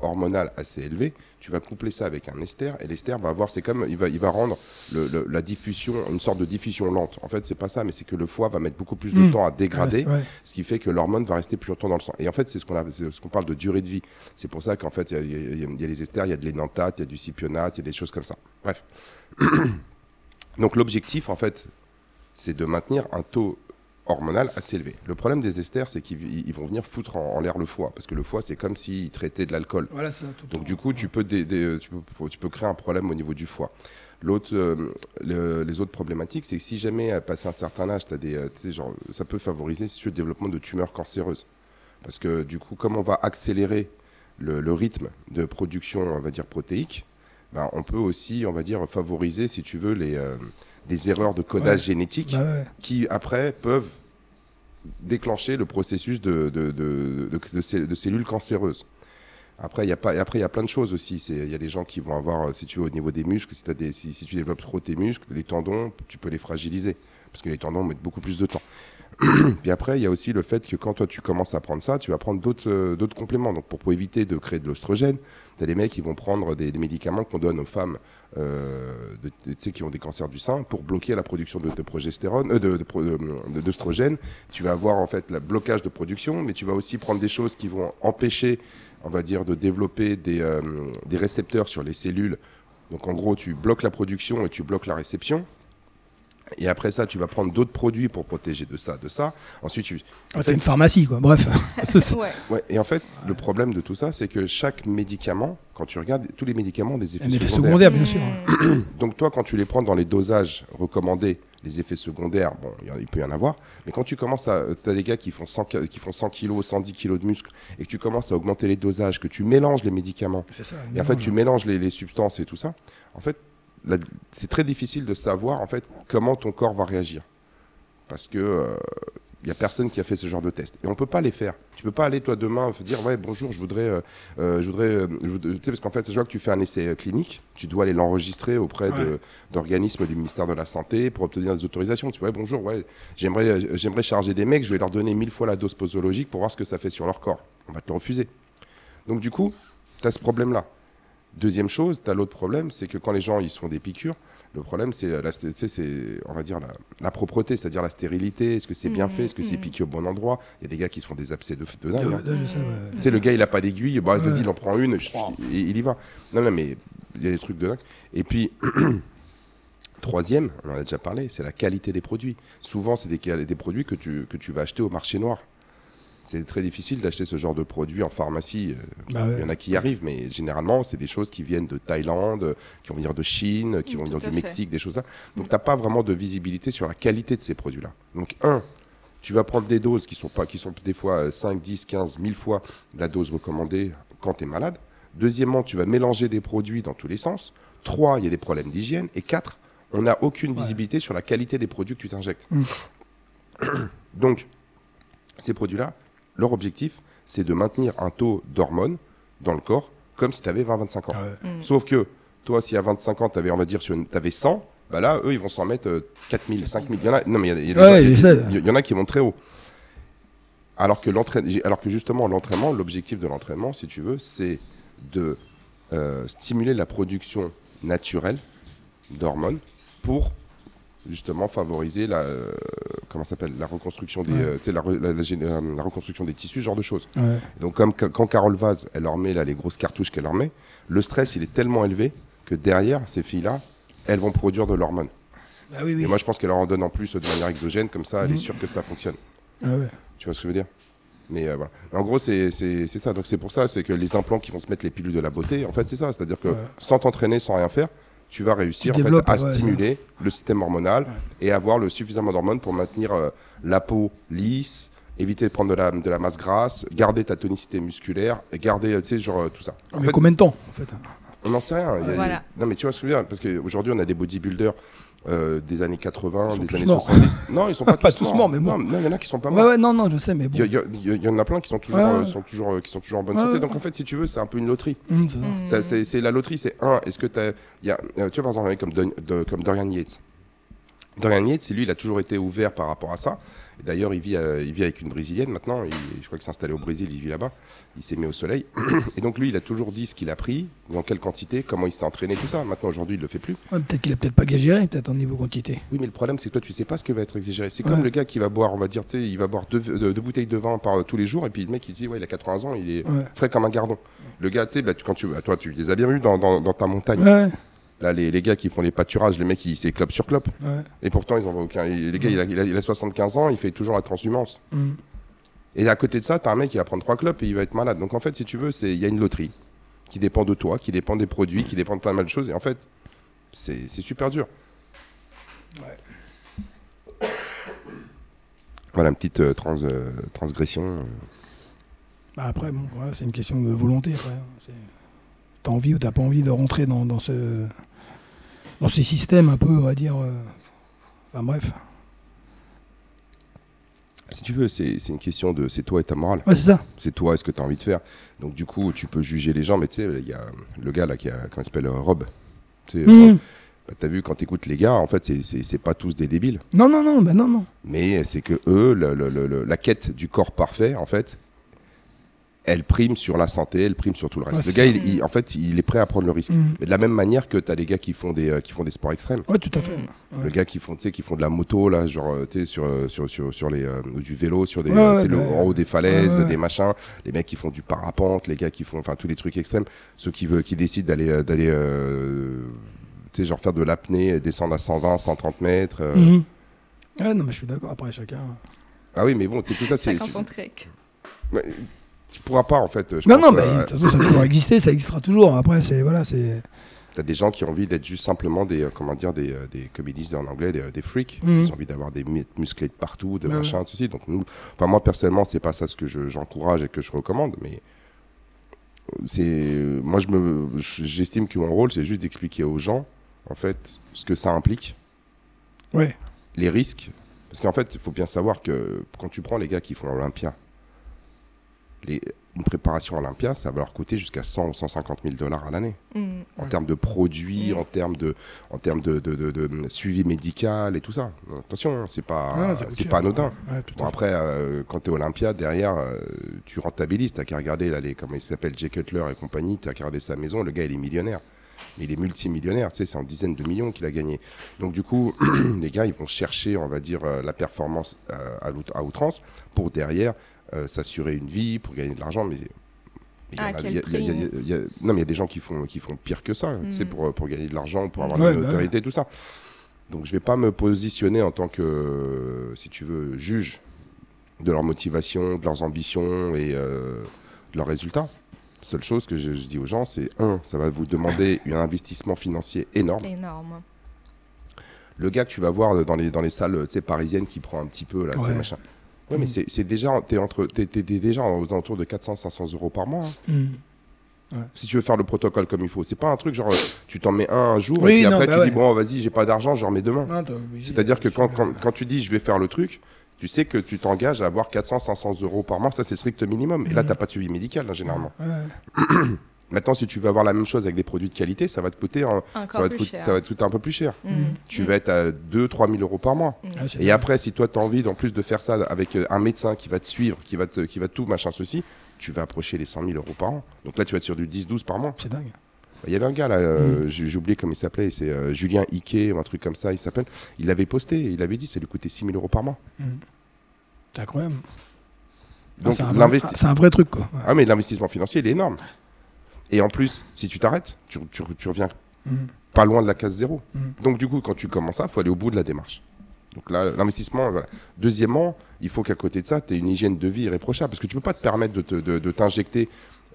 hormonal assez élevé, tu vas coupler ça avec un ester. Et l'ester va avoir. C'est comme. Il va, il va rendre le- le- la diffusion, une sorte de diffusion lente. En fait, c'est pas ça, mais c'est que le foie va mettre beaucoup plus de Mm. temps à dégrader Ouais, ce qui fait que l'hormone va rester plus longtemps dans le sang. Et en fait, c'est ce qu'on ce qu'on parle de durée de vie. C'est pour ça qu'en fait, il y, y a les esters, il y a de l'énantate, il y a du cipionate, il y a des choses comme ça. Bref. Donc l'objectif, en fait, c'est de maintenir un taux hormonal assez élevé. Le problème des esters, c'est qu'ils ils vont venir foutre en, en l'air le foie, parce que le foie, c'est comme s'ils traitaient de l'alcool. Voilà, Donc du coup, tu peux, dé- dé- tu peux, tu peux créer un problème au niveau du foie. L'autre, euh, le- les autres problématiques, c'est que si jamais, à passer un certain âge, as des, euh, genre, ça peut favoriser si tu veux, le développement de tumeurs cancéreuses. Parce que du coup, comme on va accélérer le, le rythme de production, on va dire, protéique, ben, on peut aussi, on va dire, favoriser, si tu veux, les, euh, des erreurs de codage Ouais. génétique Bah ouais. qui après peuvent déclencher le processus de, de, de- de- de cell- de cellules cancéreuses. Après, il y a pas, après, il y a plein de choses aussi. Il y a des gens qui vont avoir, euh, si tu veux, au niveau des muscles, si, des, si, si tu développes trop tes muscles, les tendons, tu peux les fragiliser. Parce que les tendons mettent beaucoup plus de temps. Puis après, il y a aussi le fait que quand toi tu commences à prendre ça, tu vas prendre d'autres euh, compléments. Donc pour, éviter de créer de l'ostrogène, tu as des mecs qui vont prendre des, médicaments qu'on donne aux femmes euh, de, qui ont des cancers du sein pour bloquer la production de, de progestérone, euh, de d'oestrogène. Tu vas avoir en fait le blocage de production, mais tu vas aussi prendre des choses qui vont empêcher, on va dire, de développer des, des récepteurs sur les cellules. Donc en gros, tu bloques la production et tu bloques la réception. Et après ça, tu vas prendre d'autres produits pour protéger de ça, de ça. Ensuite, tu. En ah, une pharmacie, quoi. Bref. ouais. ouais. Et en fait, le problème de tout ça, c'est que chaque médicament, quand tu regardes, tous les médicaments ont des effets, effets secondaires. secondaires. bien sûr. Donc toi, quand tu les prends dans les dosages recommandés, les effets secondaires, bon, il peut y en avoir. Mais quand tu commences à, tu as des gars qui font 100, qui font 100 kilos, 110 kilos de muscles, et que tu commences à augmenter les dosages, que tu mélanges les médicaments, ça, et en fait, tu mélanges les, les substances et tout ça. En fait, c'est très difficile de savoir en fait comment ton corps va réagir parce que il euh, n'y a personne qui a fait ce genre de test et on peut pas les faire. Tu peux pas aller toi demain dire ouais bonjour je voudrais euh, euh je voudrais euh, tu sais parce qu'en fait je vois que tu fais un essai clinique, tu dois aller l'enregistrer auprès ouais. d'organismes du ministère de la santé pour obtenir des autorisations. Tu vois ouais, bonjour ouais j'aimerais j'aimerais charger des mecs, je vais leur donner mille fois la dose posologique pour voir ce que ça fait sur leur corps. On va te le refuser. Donc du coup tu as ce problème là. Deuxième chose, tu as l'autre problème, c'est que quand les gens ils se font des piqûres, le problème c'est la, c'est on va dire la, la propreté, c'est-à-dire la stérilité. Est-ce que c'est bien mmh, fait? Est-ce que mmh. c'est piqué au bon endroit? Il y a des gars qui se font des abcès de, de dingue. Hein. Tu sais, le gars il a pas d'aiguille, bah, vas-y il en prend une, il, il y va. Non non mais il y a des trucs de dingue. Et puis troisième, on en a déjà parlé, c'est la qualité des produits. Souvent c'est des, des produits que tu que tu vas acheter au marché noir c'est très difficile d'acheter ce genre de produit en pharmacie. Bah ouais. Il y en a qui y arrivent, mais généralement, c'est des choses qui viennent de Thaïlande, qui vont venir de Chine, qui vont venir du fait. Mexique, des choses là. Donc, tu n'as pas vraiment de visibilité sur la qualité de ces produits-là. Donc, un, tu vas prendre des doses qui sont, pas, qui sont des fois 5, 10, 15, 1000 fois la dose recommandée quand tu es malade. Deuxièmement, tu vas mélanger des produits dans tous les sens. Trois, il y a des problèmes d'hygiène. Et quatre, on n'a aucune visibilité ouais. sur la qualité des produits que tu t'injectes. Mmh. Donc, ces produits-là, leur objectif, c'est de maintenir un taux d'hormones dans le corps comme si tu avais 20-25 ans. Ouais. Mmh. Sauf que toi, si à 25 ans, tu avais, on va dire, tu avais 100, bah là, eux, ils vont s'en mettre euh, 4000, 5000. Il y en a, non, mais il y, y, ouais, y, y, en a qui vont très haut. Alors que, alors que justement, l'entraînement, l'objectif de l'entraînement, si tu veux, c'est de euh, stimuler la production naturelle d'hormones pour justement favoriser la euh, comment s'appelle la reconstruction des ouais. euh, la, la, la, la, reconstruction des tissus ce genre de choses ouais. donc comme quand Carole Vaz elle leur met là les grosses cartouches qu'elle leur met le stress il est tellement élevé que derrière ces filles là elles vont produire de l'hormone ah, oui, oui. et moi je pense qu'elle leur en donne en plus de manière exogène comme ça elle mmh. est sûre que ça fonctionne ah tu vois ce que je veux dire? Mais euh, voilà. En gros, c'est ça. Donc c'est pour ça, c'est que les implants qui vont se mettre les pilules de la beauté, en fait, c'est ça. C'est-à-dire que ouais. sans t'entraîner, sans rien faire, tu vas réussir en fait, à ouais, stimuler ouais. le système hormonal et avoir le suffisamment d'hormones pour maintenir euh, la peau lisse, éviter de prendre de la, de la masse grasse, garder ta tonicité musculaire, et garder, tu sais, genre euh, tout ça. En mais fait, combien de temps en fait? On n'en sait rien. Voilà. A, non, mais tu vois ce que je veux dire Parce qu'aujourd'hui, on a des bodybuilders euh, des années 80, des années 70. Non, ils sont pas, pas tous, morts. mais bon. Non, il y en a qui sont pas morts. Ouais, ouais, non, non, je sais, mais bon. Il y, y, y, y, en a plein qui sont toujours, ouais, sont toujours, qui sont toujours en bonne santé. Donc en fait, si tu veux, c'est un peu une loterie. Mmh, c'est la loterie, c'est un. Est-ce que tu as, y a, tu vois par exemple comme, Don, de, comme Dorian Yates. Dorian Yates, lui, il a toujours été ouvert par rapport à ça. D'ailleurs, il, vit, euh, il vit avec une Brésilienne maintenant. Il, je crois qu'il s'est installé au Brésil, il vit là-bas. Il s'est mis au soleil. Et donc, lui, il a toujours dit ce qu'il a pris, dans quelle quantité, comment il s'est entraîné, tout ça. Maintenant, aujourd'hui, il ne le fait plus. Ouais, peut-être qu'il a peut-être pas géré, peut-être en niveau quantité. Oui, mais le problème, c'est que toi, tu sais pas ce que va être exagéré. C'est comme le gars qui va boire, on va dire, tu sais, il va boire deux, deux, deux, bouteilles de vin par tous les jours. Et puis, le mec, il dit, ouais, il a 80 ans, il est ouais. frais comme un gardon. Le gars, tu sais, bah, quand tu, bah, toi, tu les as bien vus dans, dans, dans ta montagne. Là, les, les, gars qui font les pâturages, les mecs, ils c'est clope sur clope. Ouais. Et pourtant, ils en voient aucun. Les gars, mmh. il, a, il, a, il, a, 75 ans, il fait toujours la transhumance. Mmh. Et à côté de ça, tu as un mec qui va prendre trois clopes et il va être malade. Donc en fait, si tu veux, il y a une loterie qui dépend de toi, qui dépend des produits, qui dépend de plein mal de choses. Et en fait, c'est super dur. Ouais. Voilà, une petite euh, trans, euh, transgression. Bah après, bon, voilà, c'est une question de volonté. T'as envie ou t'as pas envie de rentrer dans, dans ce dans ces systèmes un peu, on va dire. Euh... Enfin bref. Si tu veux, c'est une question de c'est toi et ta morale. Ouais, c'est ça. C'est toi et ce que tu as envie de faire. Donc, du coup, tu peux juger les gens, mais tu sais, il y a le gars là qui a, comment s'appelle, euh, Rob. Tu sais. Rob. Bah, T'as vu, quand t'écoutes les gars, en fait, c'est- pas tous des débiles. Non, non, non, bah non, non. Mais c'est que eux, le- le- le- le- la quête du corps parfait, en fait, elle prime sur la santé, elle prime sur tout le reste. Ouais, le c'est gars, ça. il, il- en fait, il est prêt à prendre le risque. Mais de la même manière que tu as les gars qui font des, euh, qui font des sports extrêmes. Ouais, tout à fait. Le gars qui font, tu sais, qui font de la moto, là, genre, euh, tu sais, sur, euh, sur, sur, sur les, euh, du vélo, sur des, Ouais, le- en haut des falaises, ouais, ouais. des machins. Les mecs qui font du parapente, les gars qui font, enfin, tous les trucs extrêmes. Ceux qui, veulent, qui décident d'aller, euh, d'aller, euh, tu sais, genre faire de l'apnée, descendre à 120, 130 mètres. Ouais, non, mais je suis d'accord. Après, chacun. Ah oui, mais bon, sais, tout ça, c'est. Chacun son truc. Tu pourras pas en fait. Je Non, pense, non, mais euh, de toute façon, ça toujours existé, ça existera toujours. Après, c'est. Voilà, c'est. T'as des gens qui ont envie d'être juste simplement des, euh, comment dire, des, euh, des comédies en anglais, des, des freaks. Mhm. Ils ont envie d'avoir des mu- musclés de partout, de Ouais, machin, tout ceci. Donc nous, enfin moi personnellement, c'est pas ça ce que je- j'encourage et que je recommande, mais c'est, moi je me, j'estime que mon rôle, c'est juste d'expliquer aux gens, en fait, ce que ça implique, Ouais. les risques. Parce qu'en fait, il faut bien savoir que quand tu prends les gars qui font Olympia, les, une préparation Olympia, ça va leur coûter jusqu'à 100 ou 150 000 dollars à l'année. Mm. En Ouais. termes de produits, en termes de, en termes de, de- de- de suivi médical et tout ça. Attention, hein, c'est pas, c'est pas anodin. Ouais, Bon, après, euh, quand tu es Olympia, derrière, euh, tu rentabilises. Tu qu'à regarder, là, les, comment il s'appelle, Jay Cutler et compagnie, tu qu'à regarder sa maison. Le gars, il est millionnaire. Mais il est multimillionnaire, tu sais, c'est en dizaines de millions qu'il a gagné. Donc, du coup, les gars, ils vont chercher, on va dire, euh, la performance euh, à outrance pour derrière euh, s'assurer une vie, pour gagner de l'argent. Mais. non, mais il y a des gens qui font, qui font pire que ça, tu sais, Mm. pour, pour gagner de l'argent, pour avoir Ouais, de bah notoriété, tout ça. Donc, je vais pas me positionner en tant que, si tu veux, juge de leur motivation, de leurs ambitions et euh, de leurs résultats. Seule chose que je, je dis aux gens, c'est un, ça va vous demander un investissement financier énorme. Énorme. Le gars que tu vas voir dans les, dans les salles tu sais, parisiennes qui prend un petit peu, là, tu sais, Ouais. machin. Ouais, mais c'est déjà, t'es entre, t'es déjà aux alentours de 400-500 euros par mois. hein. Mhm. Si tu veux faire le protocole comme il faut, c'est pas un truc genre tu t'en mets un un jour Oui, et puis non, après bah tu ouais. dis bon vas-y j'ai pas d'argent je remets demain. C'est-à-dire que quand, quand, quand tu dis je vais faire le truc, tu sais que tu t'engages à avoir 400-500 euros par mois, ça c'est strict minimum. Et là Mhm. t'as pas de suivi médical là, généralement. Ouais. Maintenant si tu veux avoir la même chose avec des produits de qualité, ça va te coûter, un- ça va te coûter, cher. ça va te coûter un peu plus cher. Mm. Tu Mm. vas être à 2-3 000 euros par mois. Ah, c'est Et après, si toi, tu as envie, en plus de faire ça avec euh, un médecin qui va te suivre, qui va, te, qui va tout machin ceci, tu vas approcher les 100 000 euros par an. Donc là, tu vas être sur du 10-12 par mois. C'est dingue. Il y avait un gars là, euh, j'ai oublié comment il s'appelait, c'est euh, Julien Ike ou un truc comme ça, il s'appelle. Il avait posté, il avait dit ça lui coûtait 6 000 euros par mois. C'est incroyable. Ah, Donc c'est un, vrai- l'investi- ah, c'est un vrai truc, quoi. Ouais. ah mais l'investissement financier il est énorme. Et en plus, si tu t'arrêtes, tu, tu- tu reviens Mhm. pas loin de la case zéro. Mhm. Donc du coup, quand tu commences ça, il faut aller au bout de la démarche. Donc là, l'investissement, voilà. Deuxièmement, il faut qu'à côté de ça, tu aies une hygiène de vie irréprochable. Parce que tu peux pas te permettre de, te- de- de t'injecter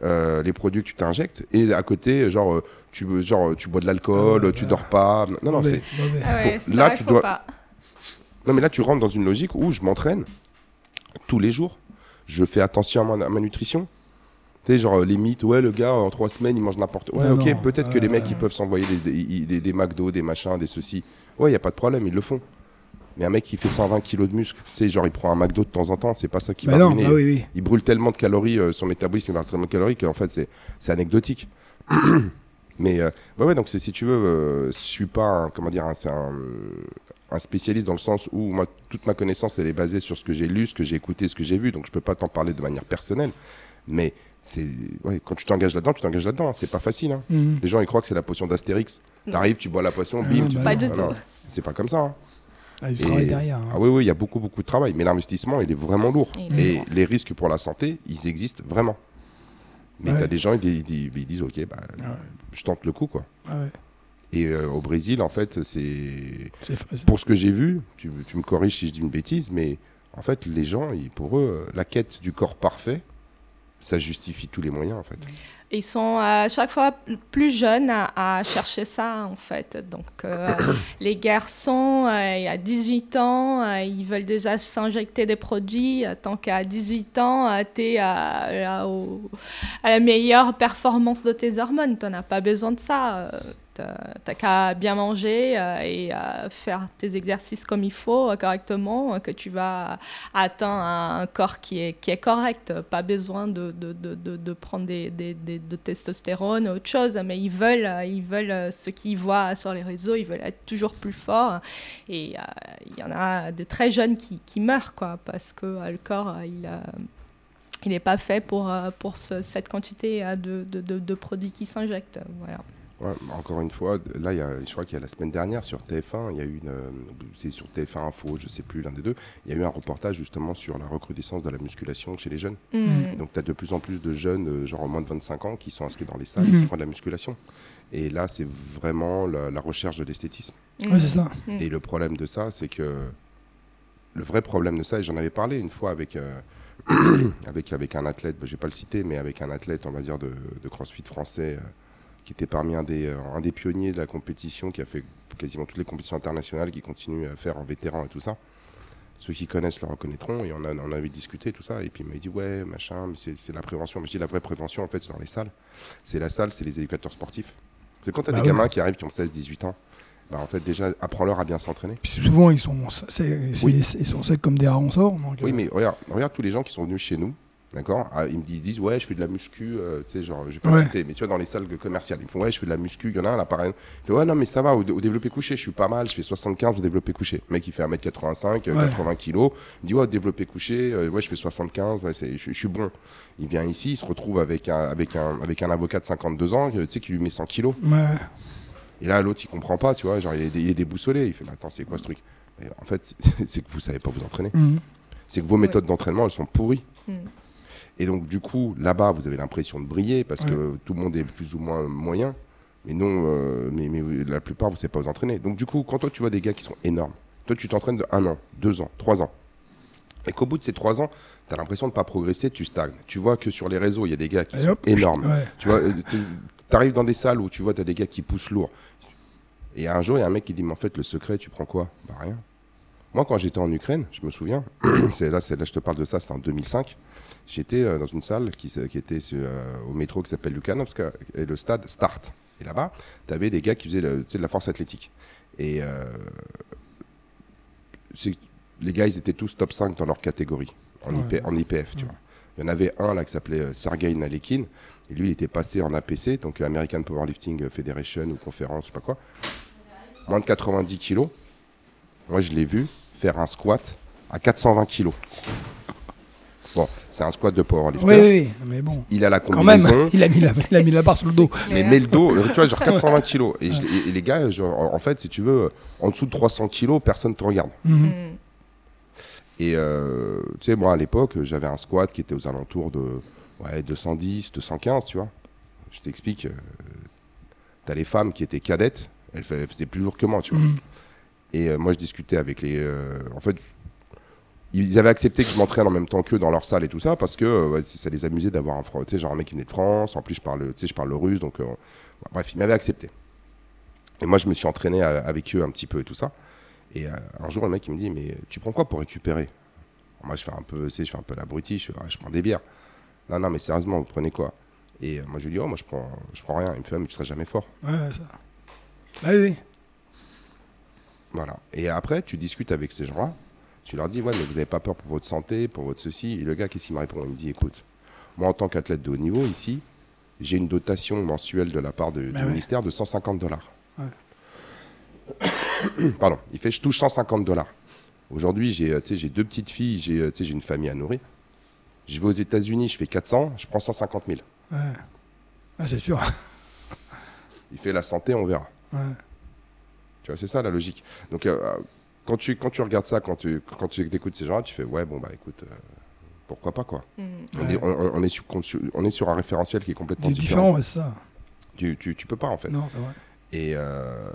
euh, les produits que tu t'injectes et à côté, genre, euh, tu, genre, tu bois de l'alcool, Ah ouais, tu dors pas. Non, non, Mauvais, c'est... mauvais. Ah ouais, là, tu dois- pas. non, mais là, tu rentres dans une logique où je m'entraîne tous les jours. Je fais attention à ma, à ma nutrition. Tu sais, genre, les mythes, ouais, le gars, en trois semaines, il mange n'importe quoi. Ouais, Non, ok, peut-être que les euh, mecs, ils peuvent s'envoyer des, des, des, des McDo, des machins, des ceci. Ouais, il a pas de problème, ils le font. Mais un mec qui fait 120 kilos de muscle, tu sais, genre, il prend un McDo de temps en temps, c'est pas ça qui Bah va non, bah oui, oui. Il brûle tellement de calories, euh, son métabolisme, il brûle tellement de calories qu'en fait, c'est anecdotique. Mais euh, ouais, ouais, donc si tu veux, euh, je suis pas, un- comment dire, un, c'est un, un spécialiste dans le sens où moi, toute ma connaissance, elle est basée sur ce que j'ai lu, ce que j'ai écouté, ce que j'ai vu, donc je peux pas t'en parler de manière personnelle. Mais ouais, quand tu t'engages là-dedans, tu t'engages là-dedans, hein, c'est pas facile. hein. Mhm. Les gens, ils croient que c'est la potion d'Astérix. T'arrives, tu bois la potion, Ah, bim, bah tu. Pas du tout. C'est pas comme ça. hein. Ah, du Et- travail derrière. hein. Ah oui, oui, il y a beaucoup, beaucoup de travail. Mais l'investissement, il est vraiment lourd. Il Et lourd. les risques pour la santé, ils existent vraiment. Mais Ouais. tu as des gens, ils, di- di- ils disent, OK, bah, Ah ouais. je tente le coup. quoi. Ah ouais. Et euh, au Brésil, en fait, c'est. Pour ce que j'ai vu, tu, tu me corriges si je dis une bêtise, mais en fait, les gens, ils- pour eux, la quête du corps parfait, ça justifie tous les moyens, en fait. Ils sont à chaque fois plus jeunes à, à chercher ça, en fait. Donc, euh, les garçons, euh, à 18 ans, euh, ils veulent déjà s'injecter des produits. euh, Tant qu'à 18 ans, tu es à, au- à la meilleure performance de tes hormones. Tu n'as pas besoin de ça. T'as qu'à bien manger et faire tes exercices comme il faut, correctement, que tu vas atteindre un corps qui est, correct. Pas besoin de, prendre des, des, de testostérone ou autre chose, mais ils veulent, ils veulent ce qu'ils voient sur les réseaux, ils veulent être toujours plus forts. Et il y en a de très jeunes qui, meurent, quoi, parce que le corps, il il n'est pas fait pour, pour cette quantité de, produits qui s'injectent. Encore une fois, là, y a, je crois qu'il y a la semaine dernière sur TF1, il y a eu une, euh, c'est sur TF1 Info, je sais plus l'un des deux, il y a eu un reportage justement sur la recrudescence de la musculation chez les jeunes. Mmh. Donc tu as de plus en plus de jeunes, euh, genre moins de 25 ans, qui sont inscrits dans les salles et qui mmh. font de la musculation. Et là, c'est vraiment la, recherche de l'esthétisme. Mmh. c'est ça. Et le problème de ça, c'est que le vrai problème de ça, et j'en avais parlé une fois avec. Euh, avec, avec un athlète, bah, je ne vais pas le citer, mais avec un athlète, on va dire, de, de crossfit français, qui était parmi un des, euh, un des pionniers de la compétition, qui a fait quasiment toutes les compétitions internationales, qui continue à faire en vétéran et tout ça. Ceux qui connaissent le reconnaîtront, et on, a, on avait discuté tout ça, et puis il m'a dit ouais, machin, mais c'est la prévention. Mais je dis la vraie prévention, en fait, c'est dans les salles. C'est la salle, c'est les éducateurs sportifs. C'est quand tu as bah des gamins qui arrivent qui ont 16-18 ans, bah en fait, déjà, apprends-leur à bien s'entraîner. Puis souvent, ils sont, ils sont secs comme des harençons. Oui, euh. mais regarde, regarde tous les gens qui sont venus chez nous, D'accord ah, Ils me disent, ouais, je fais de la muscu, euh, tu sais, genre, je vais pas citer, mais tu vois, dans les salles commerciales, ils me font, ouais, je fais de la muscu, il y en a un, là, pareil. Il fait, ouais, non, mais ça va, au, développé couché, je suis pas mal, je fais 75 au développé couché. Le mec, il fait 1m85, 80 kg. Il dit, ouais, au développé couché, euh, ouais, je fais 75, ouais, je, je, suis bon. Il vient ici, il se retrouve avec un, avec un, avec un avocat de 52 ans, tu sais, qui lui met 100 kg. Et là, l'autre, il comprend pas, tu vois, genre, il est, il est déboussolé. Il fait, mais attends, c'est quoi ce truc? En fait, c'est que vous savez pas vous entraîner. Mhm. C'est que vos méthodes d'entraînement, elles sont pourries. Mhm. Et donc, du coup, là-bas, vous avez l'impression de briller parce que tout le monde est plus ou moins moyen. Mais non, euh, mais, la plupart, vous ne savez pas vous entraîner. Donc, du coup, quand toi, tu vois des gars qui sont énormes, toi, tu t'entraînes de 1 an, 2 ans, 3 ans. Et qu'au bout de ces 3 ans, tu as l'impression de ne pas progresser, tu stagnes. Tu vois que sur les réseaux, il y a des gars qui sont énormes. Tu vois, euh, arrives dans des salles où tu vois, tu as des gars qui poussent lourd. Et un jour, il y a un mec qui dit Mais en fait, le secret, tu prends quoi? Bah, rien. Moi, quand j'étais en Ukraine, je me souviens, c'est là, là, je te parle de ça, c'était en 2005. J'étais euh, dans une salle qui, qui était euh, au métro qui s'appelle Lukanovska, et le stade Start. Et là-bas, tu avais des gars qui faisaient de la force athlétique. Et euh, les gars, ils étaient tous top 5 dans leur catégorie, en, en IPF, tu vois. Il y en avait un là qui s'appelait Sergei Nalekin, et lui, il était passé en APC, donc American Powerlifting Federation ou conférence, je sais pas quoi. Moins de 90 kilos. Moi, je l'ai vu faire un squat à 420 kilos. Bon, c'est un squat de powerlifter. Oui, oui, mais bon. Il a la combinaison. Quand même, il a mis la, il a mis la barre sur le dos. Mais met le dos, tu vois, genre 420 kilos. Et, les gars, genre, en fait, si tu veux, en dessous de 300 kilos, personne ne te regarde. Mhm. Mm. Et euh, tu sais, moi, à l'époque, j'avais un squat qui était aux alentours de ouais, 210, 215, tu vois. Je t'explique. Euh, tu as les femmes qui étaient cadettes, elles faisaient plus lourd que moi, tu vois. Mhm. Et euh, moi, je discutais avec les. en fait, ils avaient accepté que je m'entraîne en même temps qu'eux dans leur salle et tout ça parce que euh, ça les amusait d'avoir un, genre un mec qui venait de France. En plus, je parle, je parle le russe, donc euh, bref, ils m'avaient accepté. Et moi, je me suis entraîné avec eux un petit peu et tout ça. Et euh, un jour, le mec il me dit mais tu prends quoi pour récupérer? Moi, je fais un peu, je fais un peu l'abruti, je, je prends des bières. Non, non, mais sérieusement, vous prenez quoi? Et moi, je lui dis oh, moi, je prends, je prends rien. Il me fait mais tu seras jamais fort. Ouais, ça. Bah oui. Voilà. Et après, tu discutes avec ces gens-là. Tu leur dis, ouais, mais vous n'avez pas peur pour votre santé, pour votre ceci. Et le gars, qu'est-ce qu'il me répond? Il me dit, écoute, moi, en tant qu'athlète de haut niveau, ici, j'ai une dotation mensuelle de la part de, bah du ministère de 150 dollars. Pardon, il fait, je touche 150 dollars. Aujourd'hui, j'ai euh, deux petites filles, euh, j'ai une famille à nourrir. Je vais aux États-Unis, je fais 400, je prends 150 000. Ouais. Ah, c'est sûr. il fait la santé, on verra. Ouais. Tu vois, c'est ça la logique. Donc, euh, quand tu, quand tu regardes ça, quand tu, quand tu écoutes ces gens-là, tu fais ouais, bon, bah écoute, euh, pourquoi pas quoi. On, est, sur, on est sur un référentiel qui est complètement différent. différent ça. Tu, tu, tu, peux pas en fait. Non, c'est vrai. Euh,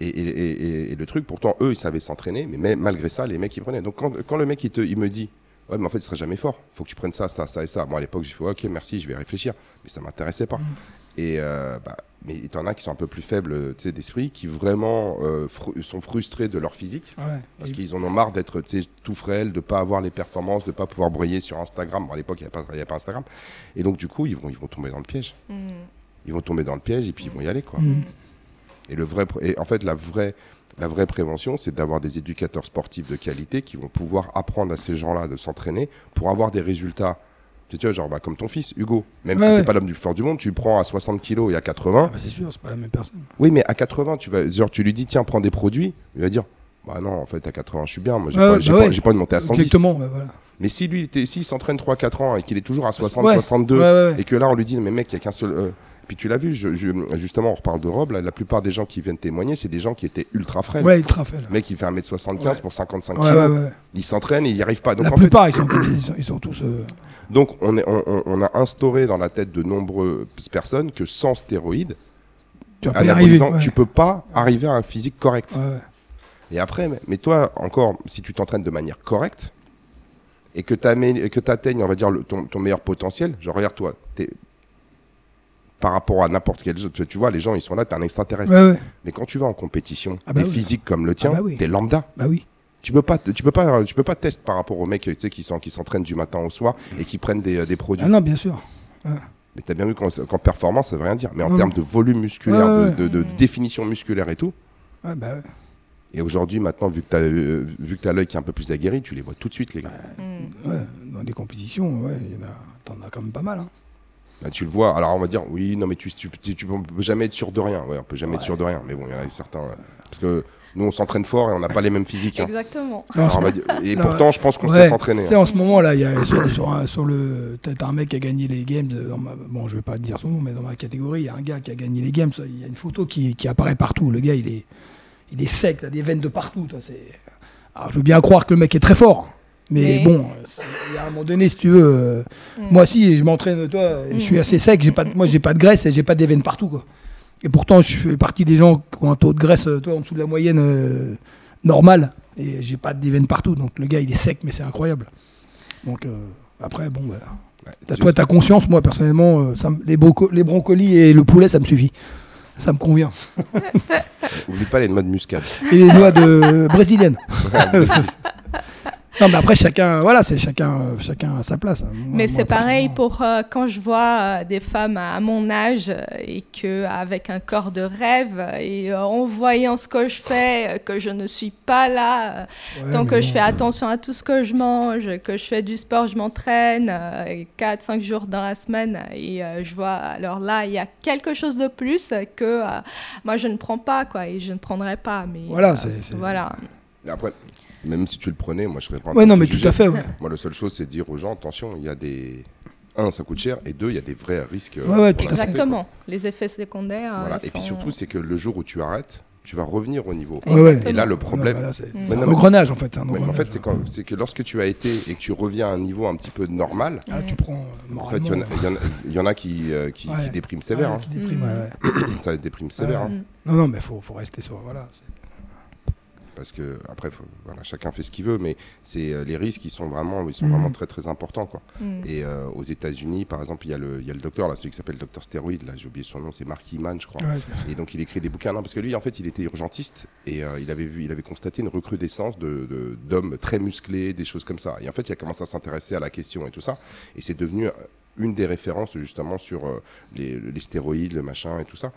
et, et, et, et, le truc, pourtant, eux, ils savaient s'entraîner, mais malgré ça, les mecs, ils prenaient. Donc quand, quand le mec, il, te, il me dit Ouais, mais en fait, tu serais jamais fort. faut que tu prennes ça, ça, ça et ça. Moi, à l'époque, j'ai fait Ok, merci, je vais réfléchir. Mais ça m'intéressait pas. Mm. Et euh, bah, mais il y en a qui sont un peu plus faibles d'esprit, qui vraiment euh, sont frustrés de leur physique, parce qu'ils en ont marre d'être tout frêles, de ne pas avoir les performances, de ne pas pouvoir briller sur Instagram. à l'époque, il n'y avait, pas Instagram. Et donc, du coup, ils vont, ils vont tomber dans le piège. Mm. Ils vont tomber dans le piège et puis ils vont y aller. Quoi. Mm. Et, le vrai, et en fait, la vraie, la vraie prévention, c'est d'avoir des éducateurs sportifs de qualité qui vont pouvoir apprendre à ces gens-là de s'entraîner pour avoir des résultats. Tu vois, genre bah, comme ton fils, Hugo. Même Ouais, si c'est pas l'homme du plus fort du monde, tu le prends à 60 kilos et à 80. Ah bah, c'est sûr, c'est pas la même personne. Oui, mais à 80, tu, vas, genre, tu lui dis, tiens, prends des produits. Il va dire, bah non, en fait, à 80, je suis bien. Moi, j'ai Ouais, pas, bah pas, de monter à 110. Exactement, ouais, voilà. Mais si lui, s'il s'entraîne 3-4 ans et qu'il est toujours à 60, Ouais. 62, Ouais, ouais, ouais. et que là, on lui dit, mais mec, il n'y a qu'un seul. euh, Puis tu l'as vu, je- je- justement, on reparle de Rob. là, la plupart des gens qui viennent témoigner, c'est des gens qui étaient ultra frêles. Ouais, ultra fait. là. Le mec, il fait 1m75 Ouais. pour 55 Ouais, kilos. ouais, ouais. Il s'entraîne et il n'y arrive pas. Donc, la en fait, plupart, ils, sont, ils, sont, ils sont tous. euh, donc on, est, on, on- on a instauré dans la tête de nombreuses personnes que sans stéroïdes, tu arriver. anabolisants, ouais. tu peux pas arriver à un physique correct. Ouais. Et après, mais- toi, encore, si tu t'entraînes de manière correcte et que tu atteignes, on va dire, le- ton, ton meilleur potentiel, genre, regarde, toi, t'es- par rapport à n'importe quel autre, tu vois, les gens, ils sont là, t'es un extraterrestre. Ouais. Mais quand tu vas en compétition, Ah bah des oui. physiques comme le tien, Ah bah oui. t'es lambda. Bah oui. Tu peux pas, tu peux pas, tu peux pas tester par rapport aux mecs, tu sais, qui sont, qui s'entraînent du matin au soir et qui prennent des, des produits. Ah non, bien sûr. Mais t'as bien vu qu'en qu'en performance, ça veut rien dire. Mais en termes de volume musculaire, Ouais, ouais, de, de- de ouais. définition musculaire et tout. Ouais, bah ouais. Et aujourd'hui, maintenant, vu que t'as, euh, vu que t'as l'œil qui est un peu plus aguerri, tu les vois tout de suite, les gars. Mm. Ouais, dans des compétitions, ouais, il y en a, t'en as quand même pas mal. Hein. Là, tu le vois. Alors, on va dire, oui, non, mais tu, tu, tu, tu peux jamais être sûr de rien. Ouais, on peut jamais être Ouais. sûr de rien. Mais bon, il y en a certains. euh, Parce que nous, on s'entraîne fort et on n'a pas les mêmes physiques. hein. Exactement. Non, Alors, et Non, pourtant, je pense qu'on ouais, sait s'entraîner. Tu sais, hein. en ce moment, là, il y a sur, sur, un- sur le. T'as un mec qui a gagné les games. de- dans ma- bon, je vais pas te dire son nom, mais dans ma catégorie, il y a un gars qui a gagné les games. Il y a une photo qui, qui apparaît partout. Le gars, il est, il est sec, t'as des veines de partout. Alors, je veux bien croire que le mec est très fort. Mais, Mais- bon, il a un moment donné, si tu veux. euh, Mm. Moi, si, je m'entraîne, toi, je suis Mm. assez sec. J'ai pas, de- moi, j'ai pas de graisse et j'ai pas des veines partout, quoi. Et pourtant, je fais partie des gens qui ont un taux de graisse, euh, toi, en dessous de la moyenne euh, normale. Et j'ai pas des veines partout. Donc, le gars, il est sec, mais c'est incroyable. Donc, euh, après, bon, bah, tu- toi, t'as conscience. Moi, personnellement, euh, ça les, broco- les brocolis et le poulet, ça me suffit. Ça me convient. Oublie pas les noix de muscade. Et les noix de brésiliennes. non, mais après, chacun, voilà, c'est chacun, euh, chacun à sa place. Moi- Mais c'est pareil pour euh, quand je vois euh, des femmes à mon âge et que avec un corps de rêve et euh, en voyant ce que je fais, que je ne suis pas là, Ouais, tant que je fais attention à tout ce que je mange, que je fais du sport, je m'entraîne 4-5 jours dans la semaine et euh, je vois alors là il y a quelque chose de plus que euh, moi je ne prends pas quoi et je ne prendrai pas. Mais Voilà, euh, c'est- c'est- voilà. Et Après, même si tu le prenais, moi, je serais pas. Ouais, non, mais tout à fait. Ouais, Moi, la seule chose, c'est de dire aux gens, attention, il y a des. Un, ça coûte cher, et deux, il y a des vrais risques. Ouais, ouais, pour santé. Exactement. Les effets secondaires. Voilà. euh, Et puis surtout, c'est que le jour où tu arrêtes, tu vas revenir au niveau. Ouais. Et là, le Ouais, problème. voilà, c'est un engrenage, en fait. un mais en fait, c'est quand- c'est que lorsque tu as été et que tu reviens à un niveau un petit peu normal, Ah, tu prends euh, en fait, il y en a- il y, en a- il y en a qui, euh, qui, Ouais. qui dépriment sévère. Ouais, hein. qui déprime, ouais, ouais. Ça déprime sévère. hein. Non, non, mais faut, faut rester sur. Voilà. Parce que, après, faut- voilà, chacun fait ce qu'il veut, mais c'est euh, les risques, ils sont vraiment, ils sont Mhm. vraiment très, très importants. Quoi. Mm. Et euh, aux États-Unis, par exemple, il y, a le- il y a le docteur, là, celui qui s'appelle Docteur Stéroïde, là, j'ai oublié son nom, c'est Mark Iman, je crois. Ouais. Et donc il écrit des bouquins, non, parce que lui, en fait, il était urgentiste et euh, il avait vu, il avait constaté une recrudescence de de- d'hommes très musclés, des choses comme ça. Et en fait, il a commencé à s'intéresser à la question et tout ça, et c'est devenu une des références justement sur les, les stéroïdes, le machin et tout ça.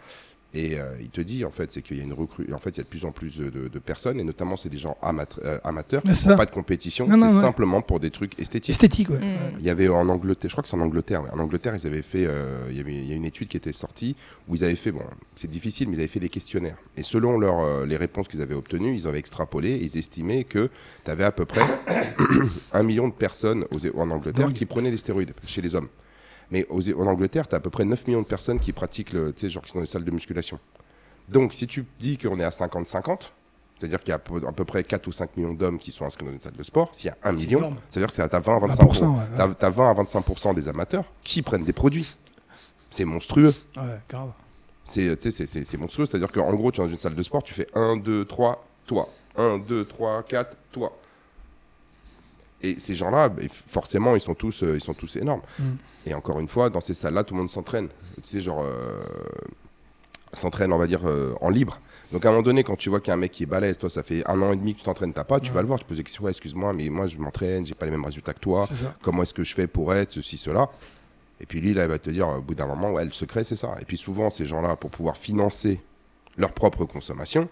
Et euh, il te dit, en fait, c'est qu'il y a une recrue, en fait, il y a de plus en plus de, de- de personnes, et notamment, c'est des gens amat- euh, amateurs, qui ça. font pas de compétition, c'est ouais. simplement pour des trucs esthétiques. Esthétique, ouais. Mm. Ouais. Il y avait en Angleterre, je crois que c'est en Angleterre, ouais. en Angleterre, ils avaient fait, euh, il y avait, il y a une étude qui était sortie où ils avaient fait, bon, c'est difficile, mais ils avaient fait des questionnaires. Et selon leur, euh, les réponses qu'ils avaient obtenues, ils avaient extrapolé, et ils estimaient que tu avais à peu près un million de personnes aux- en Angleterre Dingue. qui prenaient des stéroïdes chez les hommes. Mais aux- en Angleterre, tu as à peu près 9 millions de personnes qui pratiquent, tu sais, genre qui sont dans les salles de musculation. Donc, si tu dis qu'on est à 50-50, c'est-à-dire qu'il y a à peu, près 4 ou 5 millions d'hommes qui sont inscrits dans une salle de sport, s'il y a 1 C'est million, c'est-à-dire que c'est à 20 à 25%, 20%, ouais, ouais. t'as- t'as 20 à 25% des amateurs qui prennent des produits. C'est monstrueux. Ouais, grave. Tu c'est monstrueux. C'est-à-dire qu'en gros, tu es dans une salle de sport, tu fais 1, 2, 3, toi. 1, 2, 3, 4, toi. Et ces gens-là, bah, forcément, ils sont tous, euh, ils sont tous énormes. Mm. Et encore une fois, dans ces salles-là, tout le monde s'entraîne. Tu sais, genre, euh, s'entraîne, on va dire, euh, en libre. Donc à un moment donné, quand tu vois qu'il y a un mec qui est balèze, toi, ça fait un an et demi que tu t'entraînes, t'as pas, tu Ouais. vas le voir, tu poses des questions, ouais, excuse-moi, mais moi, je m'entraîne, j'ai pas les mêmes résultats que toi comment est-ce que je fais pour être ceci, cela? Et puis lui, là, il va te dire, au bout d'un moment, ouais, le secret, c'est ça. Et puis souvent, ces gens-là, pour pouvoir financer leur propre consommation,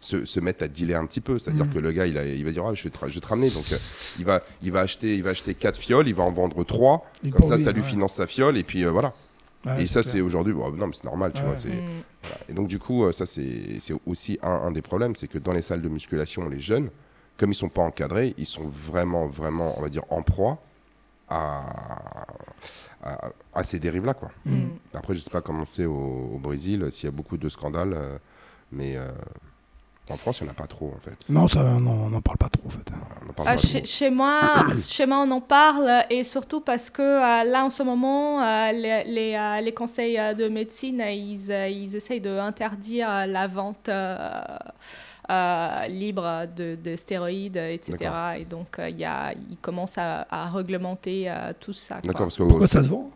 se, se mettent à dealer un petit peu. C'est-à-dire Mhm. que le gars, il, a- il va dire ah, je, vais te, je vais te ramener. Donc, euh, il, va, il, va acheter, il va acheter 4 fioles, il va en vendre 3. Et Comme ça, lui, ça lui ouais. finance sa fiole. Et puis euh, voilà. Ouais, et ça, c'est aujourd'hui. bon, non, mais c'est normal, tu Ouais. vois. Mm. voilà. Et donc, du coup, euh, ça, c'est aussi un, un des problèmes. C'est que dans les salles de musculation, les jeunes, comme ils sont pas encadrés, ils sont vraiment, vraiment, on va dire, en proie à, à, à ces dérives-là, quoi. Mm. Mm. Après, je sais pas comment c'est au, au Brésil, s'il y a beaucoup de scandales, euh, mais euh, en France, il n'y en a pas trop, en fait. Non, ça, non, on n'en parle pas trop, en fait. On en parle Ah, pas chez, trop. chez moi, chez moi, on en parle et surtout parce que euh, là, en ce moment, euh, les, les, euh, les conseils de médecine, ils, ils essayent d'interdire la vente euh, euh, libre de, de stéroïdes, etc. Et donc, euh, il y a, ils commencent à, à réglementer euh, tout ça. D'accord, parce que Pourquoi ça se vend?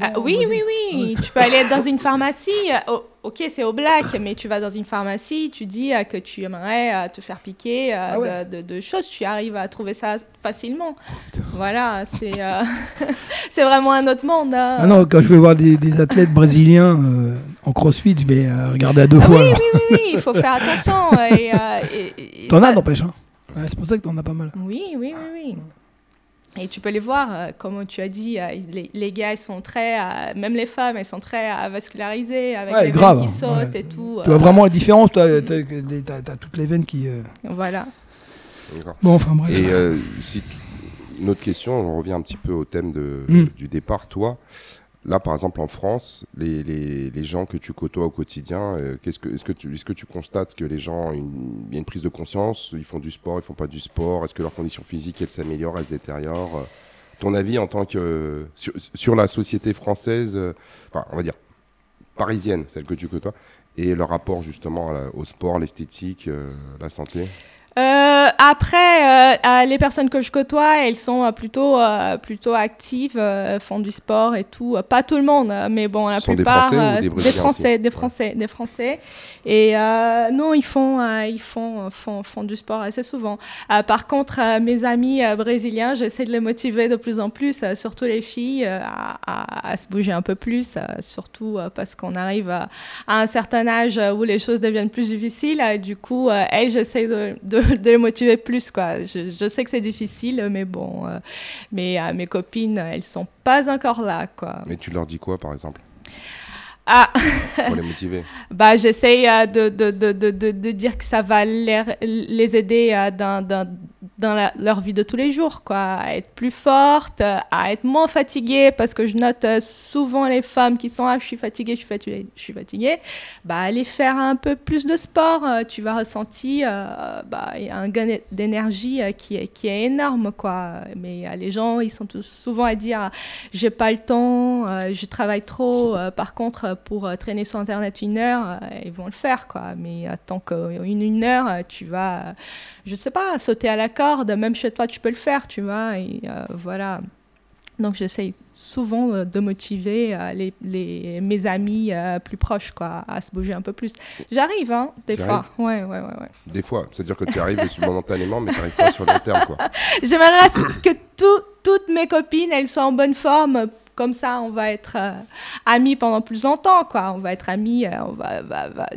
Ah, au oui, Brésil oui, oui. Tu peux aller dans une pharmacie. euh, oh, ok, c'est au black, mais tu vas dans une pharmacie, tu dis euh, que tu aimerais euh, te faire piquer Ah ouais. de, choses. Tu arrives à trouver ça facilement. Voilà, c'est euh, c'est vraiment un autre monde. hein. Ah non, quand je vais voir des, des athlètes brésiliens euh, en crossfit, je vais euh, regarder à deux Ah fois. oui, alors. oui, oui, oui, il faut faire attention. Et, et- et T'en ça- as, n'empêche. Hein. Ouais, c'est pour ça que t'en as pas mal. Oui, oui, oui, oui. Et tu peux les voir, euh, comme tu as dit, euh, les, les gars, ils sont très, euh, même les femmes, elles sont très vascularisées, avec Ouais, les grave, veines qui sautent ouais. et tout. Tu vois euh, vraiment la différence, toi, t'as, t'as- t'as toutes les veines qui. euh, Voilà. D'accord. Bon, enfin bref. Et euh, si tu- une autre question, on revient un petit peu au thème de, Mm. du départ. Toi, là, par exemple, en France, les, les, gens que tu côtoies au quotidien, euh, qu'est-ce que, est-ce, que tu, constates que les gens, ont une- il y a une prise de conscience Ils font du sport, ils font pas du sport Est-ce que leur condition physique, elle s'améliore, elle se détériore Euh, Ton avis en tant que. sur, la société française, euh, on va dire parisienne, celle que tu côtoies, et leur rapport justement au sport, l'esthétique, la santé? Euh, après, euh, les personnes que je côtoie, elles sont euh, plutôt, euh, plutôt actives, euh, font du sport et tout. Euh, Pas tout le monde, euh, mais bon, la sont des plupart. Français des Français, des Français, des Français. Et euh, non, ils font, ils font, font, font du sport assez souvent. Par contre, mes amis brésiliens, j'essaie de les motiver de plus en plus, surtout les filles, euh, à, à- à se bouger un peu plus, euh, surtout euh, parce qu'on arrive à, à un certain âge où les choses deviennent plus difficiles. du coup, euh, elles, j'essaie de, de, de les motiver plus. Quoi. Je, je sais que c'est difficile, mais bon, euh, mais, euh, mes copines, elles sont pas encore là. Quoi. Et tu leur dis quoi, par exemple, Ah, pour les motiver bah, j'essaie euh, de, de, de, de, de, de dire que ça va les, les aider dans, dans, dans leur vie de tous les jours, quoi, à être plus fortes, euh, à être moins fatiguées, parce que je note euh, souvent les femmes qui sont ah, je suis fatiguée, je suis fatiguée, je suis fatiguée, bah, aller faire un peu plus de sport, euh, tu vas ressentir euh, bah, un gain d'énergie euh, qui, est, qui est énorme, quoi. Mais les gens, ils sont souvent à dire j'ai pas le temps, je travaille trop. Par contre, pour traîner sur Internet une heure, ils vont le faire, quoi. Mais tant qu'une une heure, tu vas, je sais pas, sauter à la corde, même chez toi, tu peux le faire, tu vois. Et euh, voilà. Donc, j'essaye souvent euh, de motiver euh, les, les- mes amis euh, plus proches, quoi, à se bouger un peu plus. J'arrive, hein, des fois. Ouais, ouais, ouais, ouais. Des fois, c'est-à-dire que tu arrives momentanément, mais tu n'arrives pas sur le long terme. J'aimerais que tout- toutes mes copines, elles soient en bonne forme. Comme ça, on va être euh, amis pendant plus longtemps, quoi. On va être amis, euh, on va,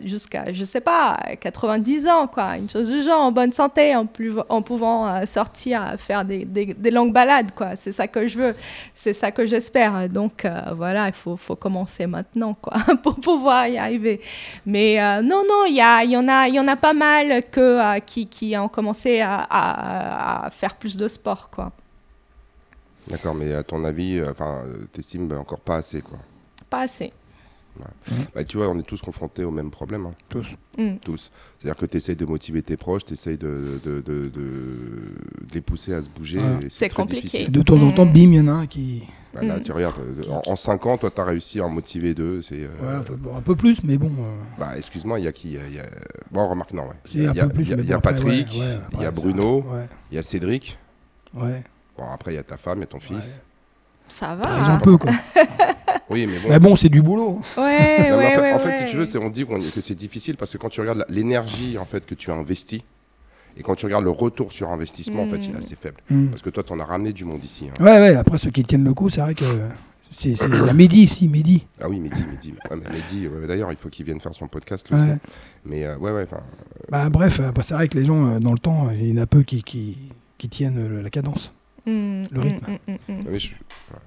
jusqu'à, je sais pas, 90 ans, quoi. Une chose du genre, en bonne santé, en, pouvant euh, sortir, faire des, longues balades, quoi. C'est ça que je veux, c'est ça que j'espère. Donc, voilà, il faut, commencer maintenant, quoi, pour pouvoir y arriver. Mais non, non, il y, en a- pas mal qui, ont commencé à, à- à faire plus de sport, quoi. D'accord, mais à ton avis, euh, enfin, euh, t'estimes bah, encore pas assez, quoi. Pas assez. Bah, tu vois, on est tous confrontés au même problème, hein, Tous. Mm. tous. C'est-à-dire que tu essayes de motiver tes proches, tu essayes de, de, de, de- de les pousser à se bouger. C'est très compliqué. difficile. De temps en temps, Mm. bim, il y en a un qui. Bah, là, Mm. tu regardes, euh, en, en 5 ans, toi, tu as réussi à en motiver deux. C'est, euh, Ouais, un, peu, bon, un peu plus, mais bon. euh, bah, excuse-moi, il y a qui y a- y a- Bon, remarque, non, Il y a, y y y Patrick, ouais, ouais, il y a Bruno, il y a Cédric. ouais. Bon, après, il y a ta femme et ton fils. Ça va. un peu, quoi. Oui, mais bon. Mais bon, c'est du boulot. Ouais, Non, mais ouais, en fait, ouais, en fait, ouais. si tu veux, c'est on dit que c'est difficile parce que quand tu regardes l'énergie en fait que tu as investi et quand tu regardes le retour sur investissement, en fait, il est Mm. assez faible. Mm. Parce que toi, tu en as ramené du monde ici. hein. Ouais, ouais, après ceux qui tiennent le coup, c'est vrai que C'est la Mehdi, si, Mehdi. Ah oui, Mehdi, Mehdi. Ouais, mais Mehdi, ouais, d'ailleurs, il faut qu'il vienne faire son podcast, lui aussi. Mais euh, ouais, ouais, enfin, Bah, bref, euh, bah, c'est vrai que les gens, euh, dans le temps, il y en a peu qui, qui, qui tiennent euh, la cadence. Mm, Le rythme. mm, mm, je, ouais.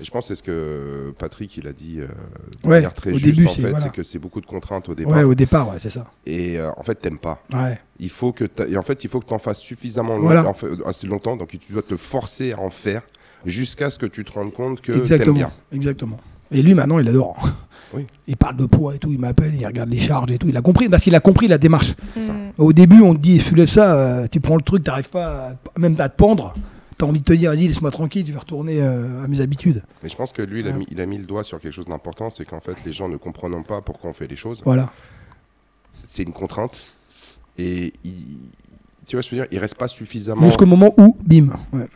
Et je pense que c'est ce que Patrick il a dit euh, de Ouais, manière très au juste début, en c'est- fait, voilà. c'est que c'est beaucoup de contraintes au départ Ouais, au départ, ouais, c'est ça. et euh, en fait t'aimes pas. Ouais. Il faut que et en fait il faut que tu en fasses suffisamment long- Voilà. en fait, assez longtemps donc tu dois te forcer à en faire jusqu'à ce que tu te rendes compte que t'aimes Exactement. bien. Exactement. Et lui, maintenant, il adore. Oui. Il parle de poids et tout, il m'appelle, il regarde les charges et tout. Il a compris, parce qu'il a compris la démarche. Ça. Au début, on te dit, soulève ça, euh, tu prends le truc, t'arrives pas à- même à te pendre. T'as envie de te dire, vas-y, laisse-moi tranquille, je vais retourner euh, à mes habitudes. Mais je pense que lui il a, mis, il a mis le doigt sur quelque chose d'important, c'est qu'en fait les gens ne comprenant pas pourquoi on fait les choses, Voilà. c'est une contrainte et il- tu vois ce que je veux dire, ils restent pas suffisamment Jusqu'au moment où, bim, ouais,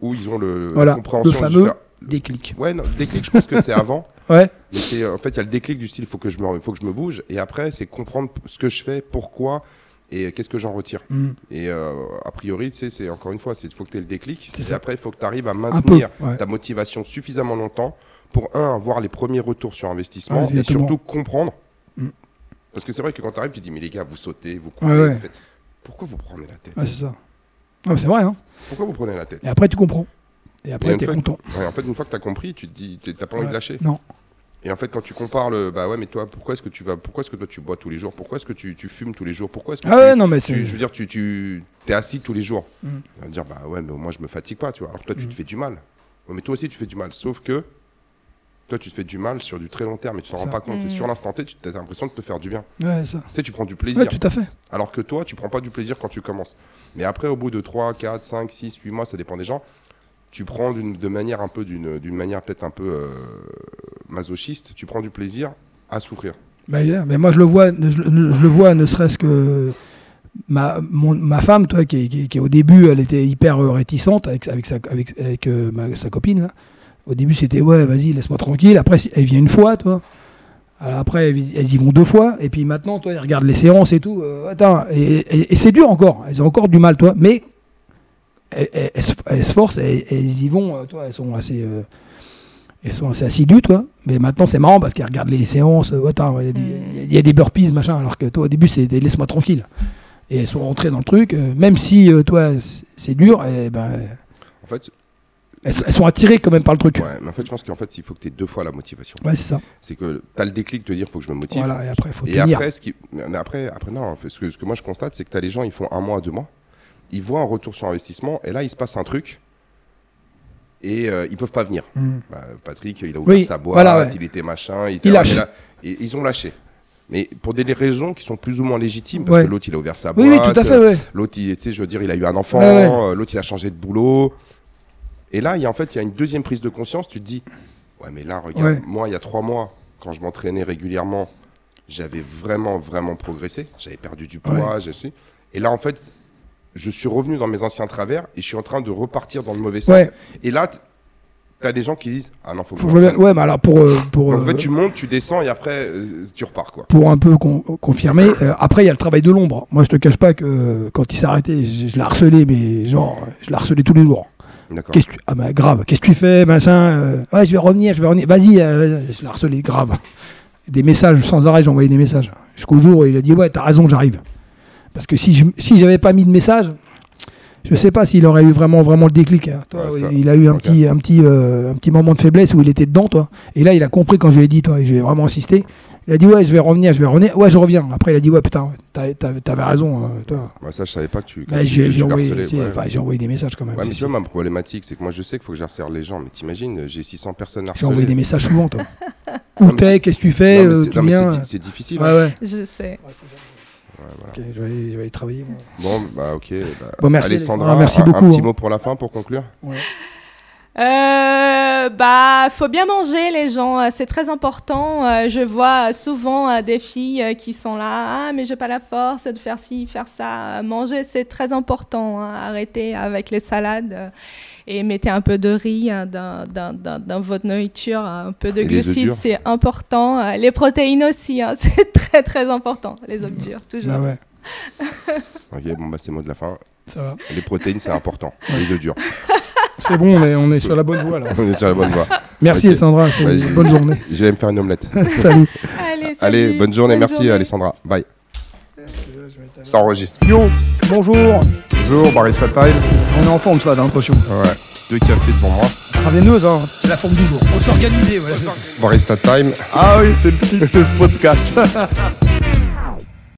où ils ont le Voilà, la compréhension le fameux- faire- déclic. Ouais, non, le déclic, je pense que c'est avant. Ouais, Mais c'est en fait, il y a le déclic du style, il faut que je me, faut que je me bouge. Et après, c'est comprendre ce que je fais, pourquoi et qu'est-ce que j'en retire. mm, Et euh, a priori, tu sais, c'est encore une fois, c'est il faut que tu aies le déclic. Et ça. après, il faut que tu arrives à peu. maintenir ouais. ta motivation suffisamment longtemps pour un avoir les premiers retours sur investissement et surtout comprendre. Mm. Parce que c'est vrai que quand tu arrives, tu dis mais les gars, vous sautez, vous courez, Ouais, ouais. vous faites- pourquoi vous prenez la tête c'est ça. Mais c'est vrai, hein. Pourquoi vous prenez la tête Et après, tu comprends. Et après, t'es fois- content. En fait, une fois que tu as compris, tu te dis, t'as pas envie de lâcher. Non. Et en fait, quand tu compares le, bah ouais, mais toi, pourquoi est-ce que tu vas, pourquoi est-ce que toi tu bois tous les jours, pourquoi est-ce que tu, tu fumes tous les jours, pourquoi est-ce que Ah tu, ouais, non, mais tu- c'est. je veux dire, tu, tu es assis tous les jours. Mm. On va dire, bah ouais, mais moi je me fatigue pas, tu vois. Alors que toi, tu Mm. te fais du mal. Ouais, mais toi aussi, tu fais du mal. Sauf que toi, tu te fais du mal sur du très long terme et tu t'en rends pas compte. C'est Mm. sur l'instant T, tu as l'impression de te faire du bien. Ouais, ça. Tu sais, tu prends du Ouais, plaisir. tout à fait. Alors que toi, tu prends pas du plaisir quand tu commences. Mais après, au bout de 3, 4, 5, 6, 8 mois, ça dépend des gens, tu prends de manière un peu, d'une manière peut-être un peu euh, masochiste, tu prends du plaisir à souffrir. Bah, mais moi, je le vois, je, le vois ne serait-ce que ma, mon- ma femme, toi, qui, qui au début, elle était hyper réticente avec, avec, sa, avec, euh, ma- sa copine. Au début, c'était ouais, vas-y, laisse-moi tranquille. Après, elle vient une fois, toi. Alors après, elles y- vont deux fois. Et puis maintenant, toi, elles regardent les séances et tout. Euh, attends, et, et- et c'est dur encore. Elles ont encore du mal, toi. Mais elles, elles- elles se- elles forcent et et elles y vont. euh, Toi, elles sont assez. euh, elles sont assez assidues, toi. Mais maintenant, c'est marrant parce qu'elles regardent les séances. euh, attends, il y, a des- Mm. il y a des burpees, machin. Alors que toi, au début, c'était laisse-moi tranquille. Et elles sont rentrées dans le truc. euh, même si, euh, toi, c'est- c'est dur, et ben, En fait, elles, elles sont attirées quand même par le truc. ouais, mais en fait, je pense qu'en fait, il faut que tu aies deux fois la motivation. Ouais, c'est ça. C'est que tu as le déclic de dire, faut que je me motive. Voilà, et après, il faut Et tenir. après, ce qui... mais après, après, non, en fait, ce que, ce que moi je constate, c'est que tu as les gens, ils font un mois, deux mois, ils voient un retour sur investissement, et là, il se passe un truc, et euh, ils peuvent pas venir. Mm. Bah, Patrick, il a ouvert Oui, sa boîte, voilà, ouais. il était machin, il, était Il lâche. mais là, et ils ont lâché. Mais pour des raisons qui sont plus ou moins légitimes, parce Ouais. que l'autre, il a ouvert sa boîte, Oui, oui, tout à fait, ouais. l'autre, il, tu sais, je veux dire, il a eu un enfant, l'autre, il a changé de boulot. Et là, il y a, en fait, il y a une deuxième prise de conscience, tu te dis, ouais, mais là, regarde, moi, il y a trois mois, quand je m'entraînais régulièrement, j'avais vraiment, vraiment progressé. J'avais perdu du poids, je suis. Et là, en fait, je suis revenu dans mes anciens travers et je suis en train de repartir dans le mauvais sens. Ouais. Et là, tu as des gens qui disent Ah non, faut que Faut je que je m'entraîne. revienne- Ouais, mais alors pour, euh, pour, en euh, fait, tu montes, tu descends et après, euh, tu repars. quoi. pour un peu con- confirmer, euh, après il y a le travail de l'ombre. Moi je te cache pas que quand il s'est arrêté, je, je l'ai harcelé, mais genre, je l'ai harcelé tous les jours. D'accord. Qu'est-ce que tu... Ah bah grave, qu'est-ce que tu fais, machin Ouais, je vais revenir, je vais revenir. Vas-y, je l'ai harcelé, grave. Des messages sans arrêt, j'ai envoyé des messages. Jusqu'au jour où il a dit Ouais, t'as raison, j'arrive. Parce que si je si j'avais pas mis de message, je sais pas s'il aurait eu vraiment, vraiment le déclic. hein. Toi, Ouais, il a eu un petit, un, petit, euh, un petit moment de faiblesse où il était dedans, toi. Et là, il a compris quand je lui ai dit, toi, et je vais vraiment insister. Il a dit Ouais, je vais revenir, je vais revenir. Ouais, je reviens. Après, il a dit Ouais, putain, ouais, t'as- t'as- t'avais raison, euh, toi. Bah, ça, je savais pas que tu. Bah, j'ai j'ai envoyé, ouais. j'ai des messages quand même. Ouais, mais C'est- ma problématique, c'est que moi, je sais qu'il faut que j'harcèle les gens. Mais t'imagines, j'ai 600 personnes J'ai harcelées. envoyé des messages souvent, toi. Où t'es, qu'est-ce que tu fais, mais euh, c'est- difficile. Ouais, hein. ouais. Je sais. Ouais, voilà. Ok, je vais, aller, je vais aller travailler. moi. Bon, bah, ok. bah, Bon, merci, Alessandra, Alexandra, merci un- beaucoup, Un petit hein. mot pour la fin, pour conclure Euh, bah, faut bien manger, les gens. euh, C'est très important. Euh, je vois souvent euh, des filles euh, qui sont là. Ah, mais j'ai pas la force de faire ci, faire ça. Euh, Manger, c'est très important. hein. Arrêtez avec les salades euh, et mettez un peu de riz hein, dans, dans- dans- dans votre nourriture. Un peu de Et glucides, c'est important. Euh, Les protéines aussi, hein, c'est très très important. Les œufs durs, toujours. Ah ouais, Ok, bon, bah, c'est mot de la fin. ça va. Les protéines, c'est important. Les œufs durs. C'est bon, on est, on est sur la bonne voie là. On est sur la bonne voie. Merci. Alessandra, c'est Ouais, une j'ai- bonne journée. J'allais me faire une omelette. Salut. Allez, bonne journée. Merci journée. Alessandra. Bye. Ça enregistre. Yo, bonjour. Bonjour, Barista Time. On est en forme ça, dans le potion. Ouais. Deux cafés devant moi. Traveineuse, hein. C'est la forme du jour. On s'organiser, voilà. Barista Time. Ah oui, c'est le titre de ce podcast.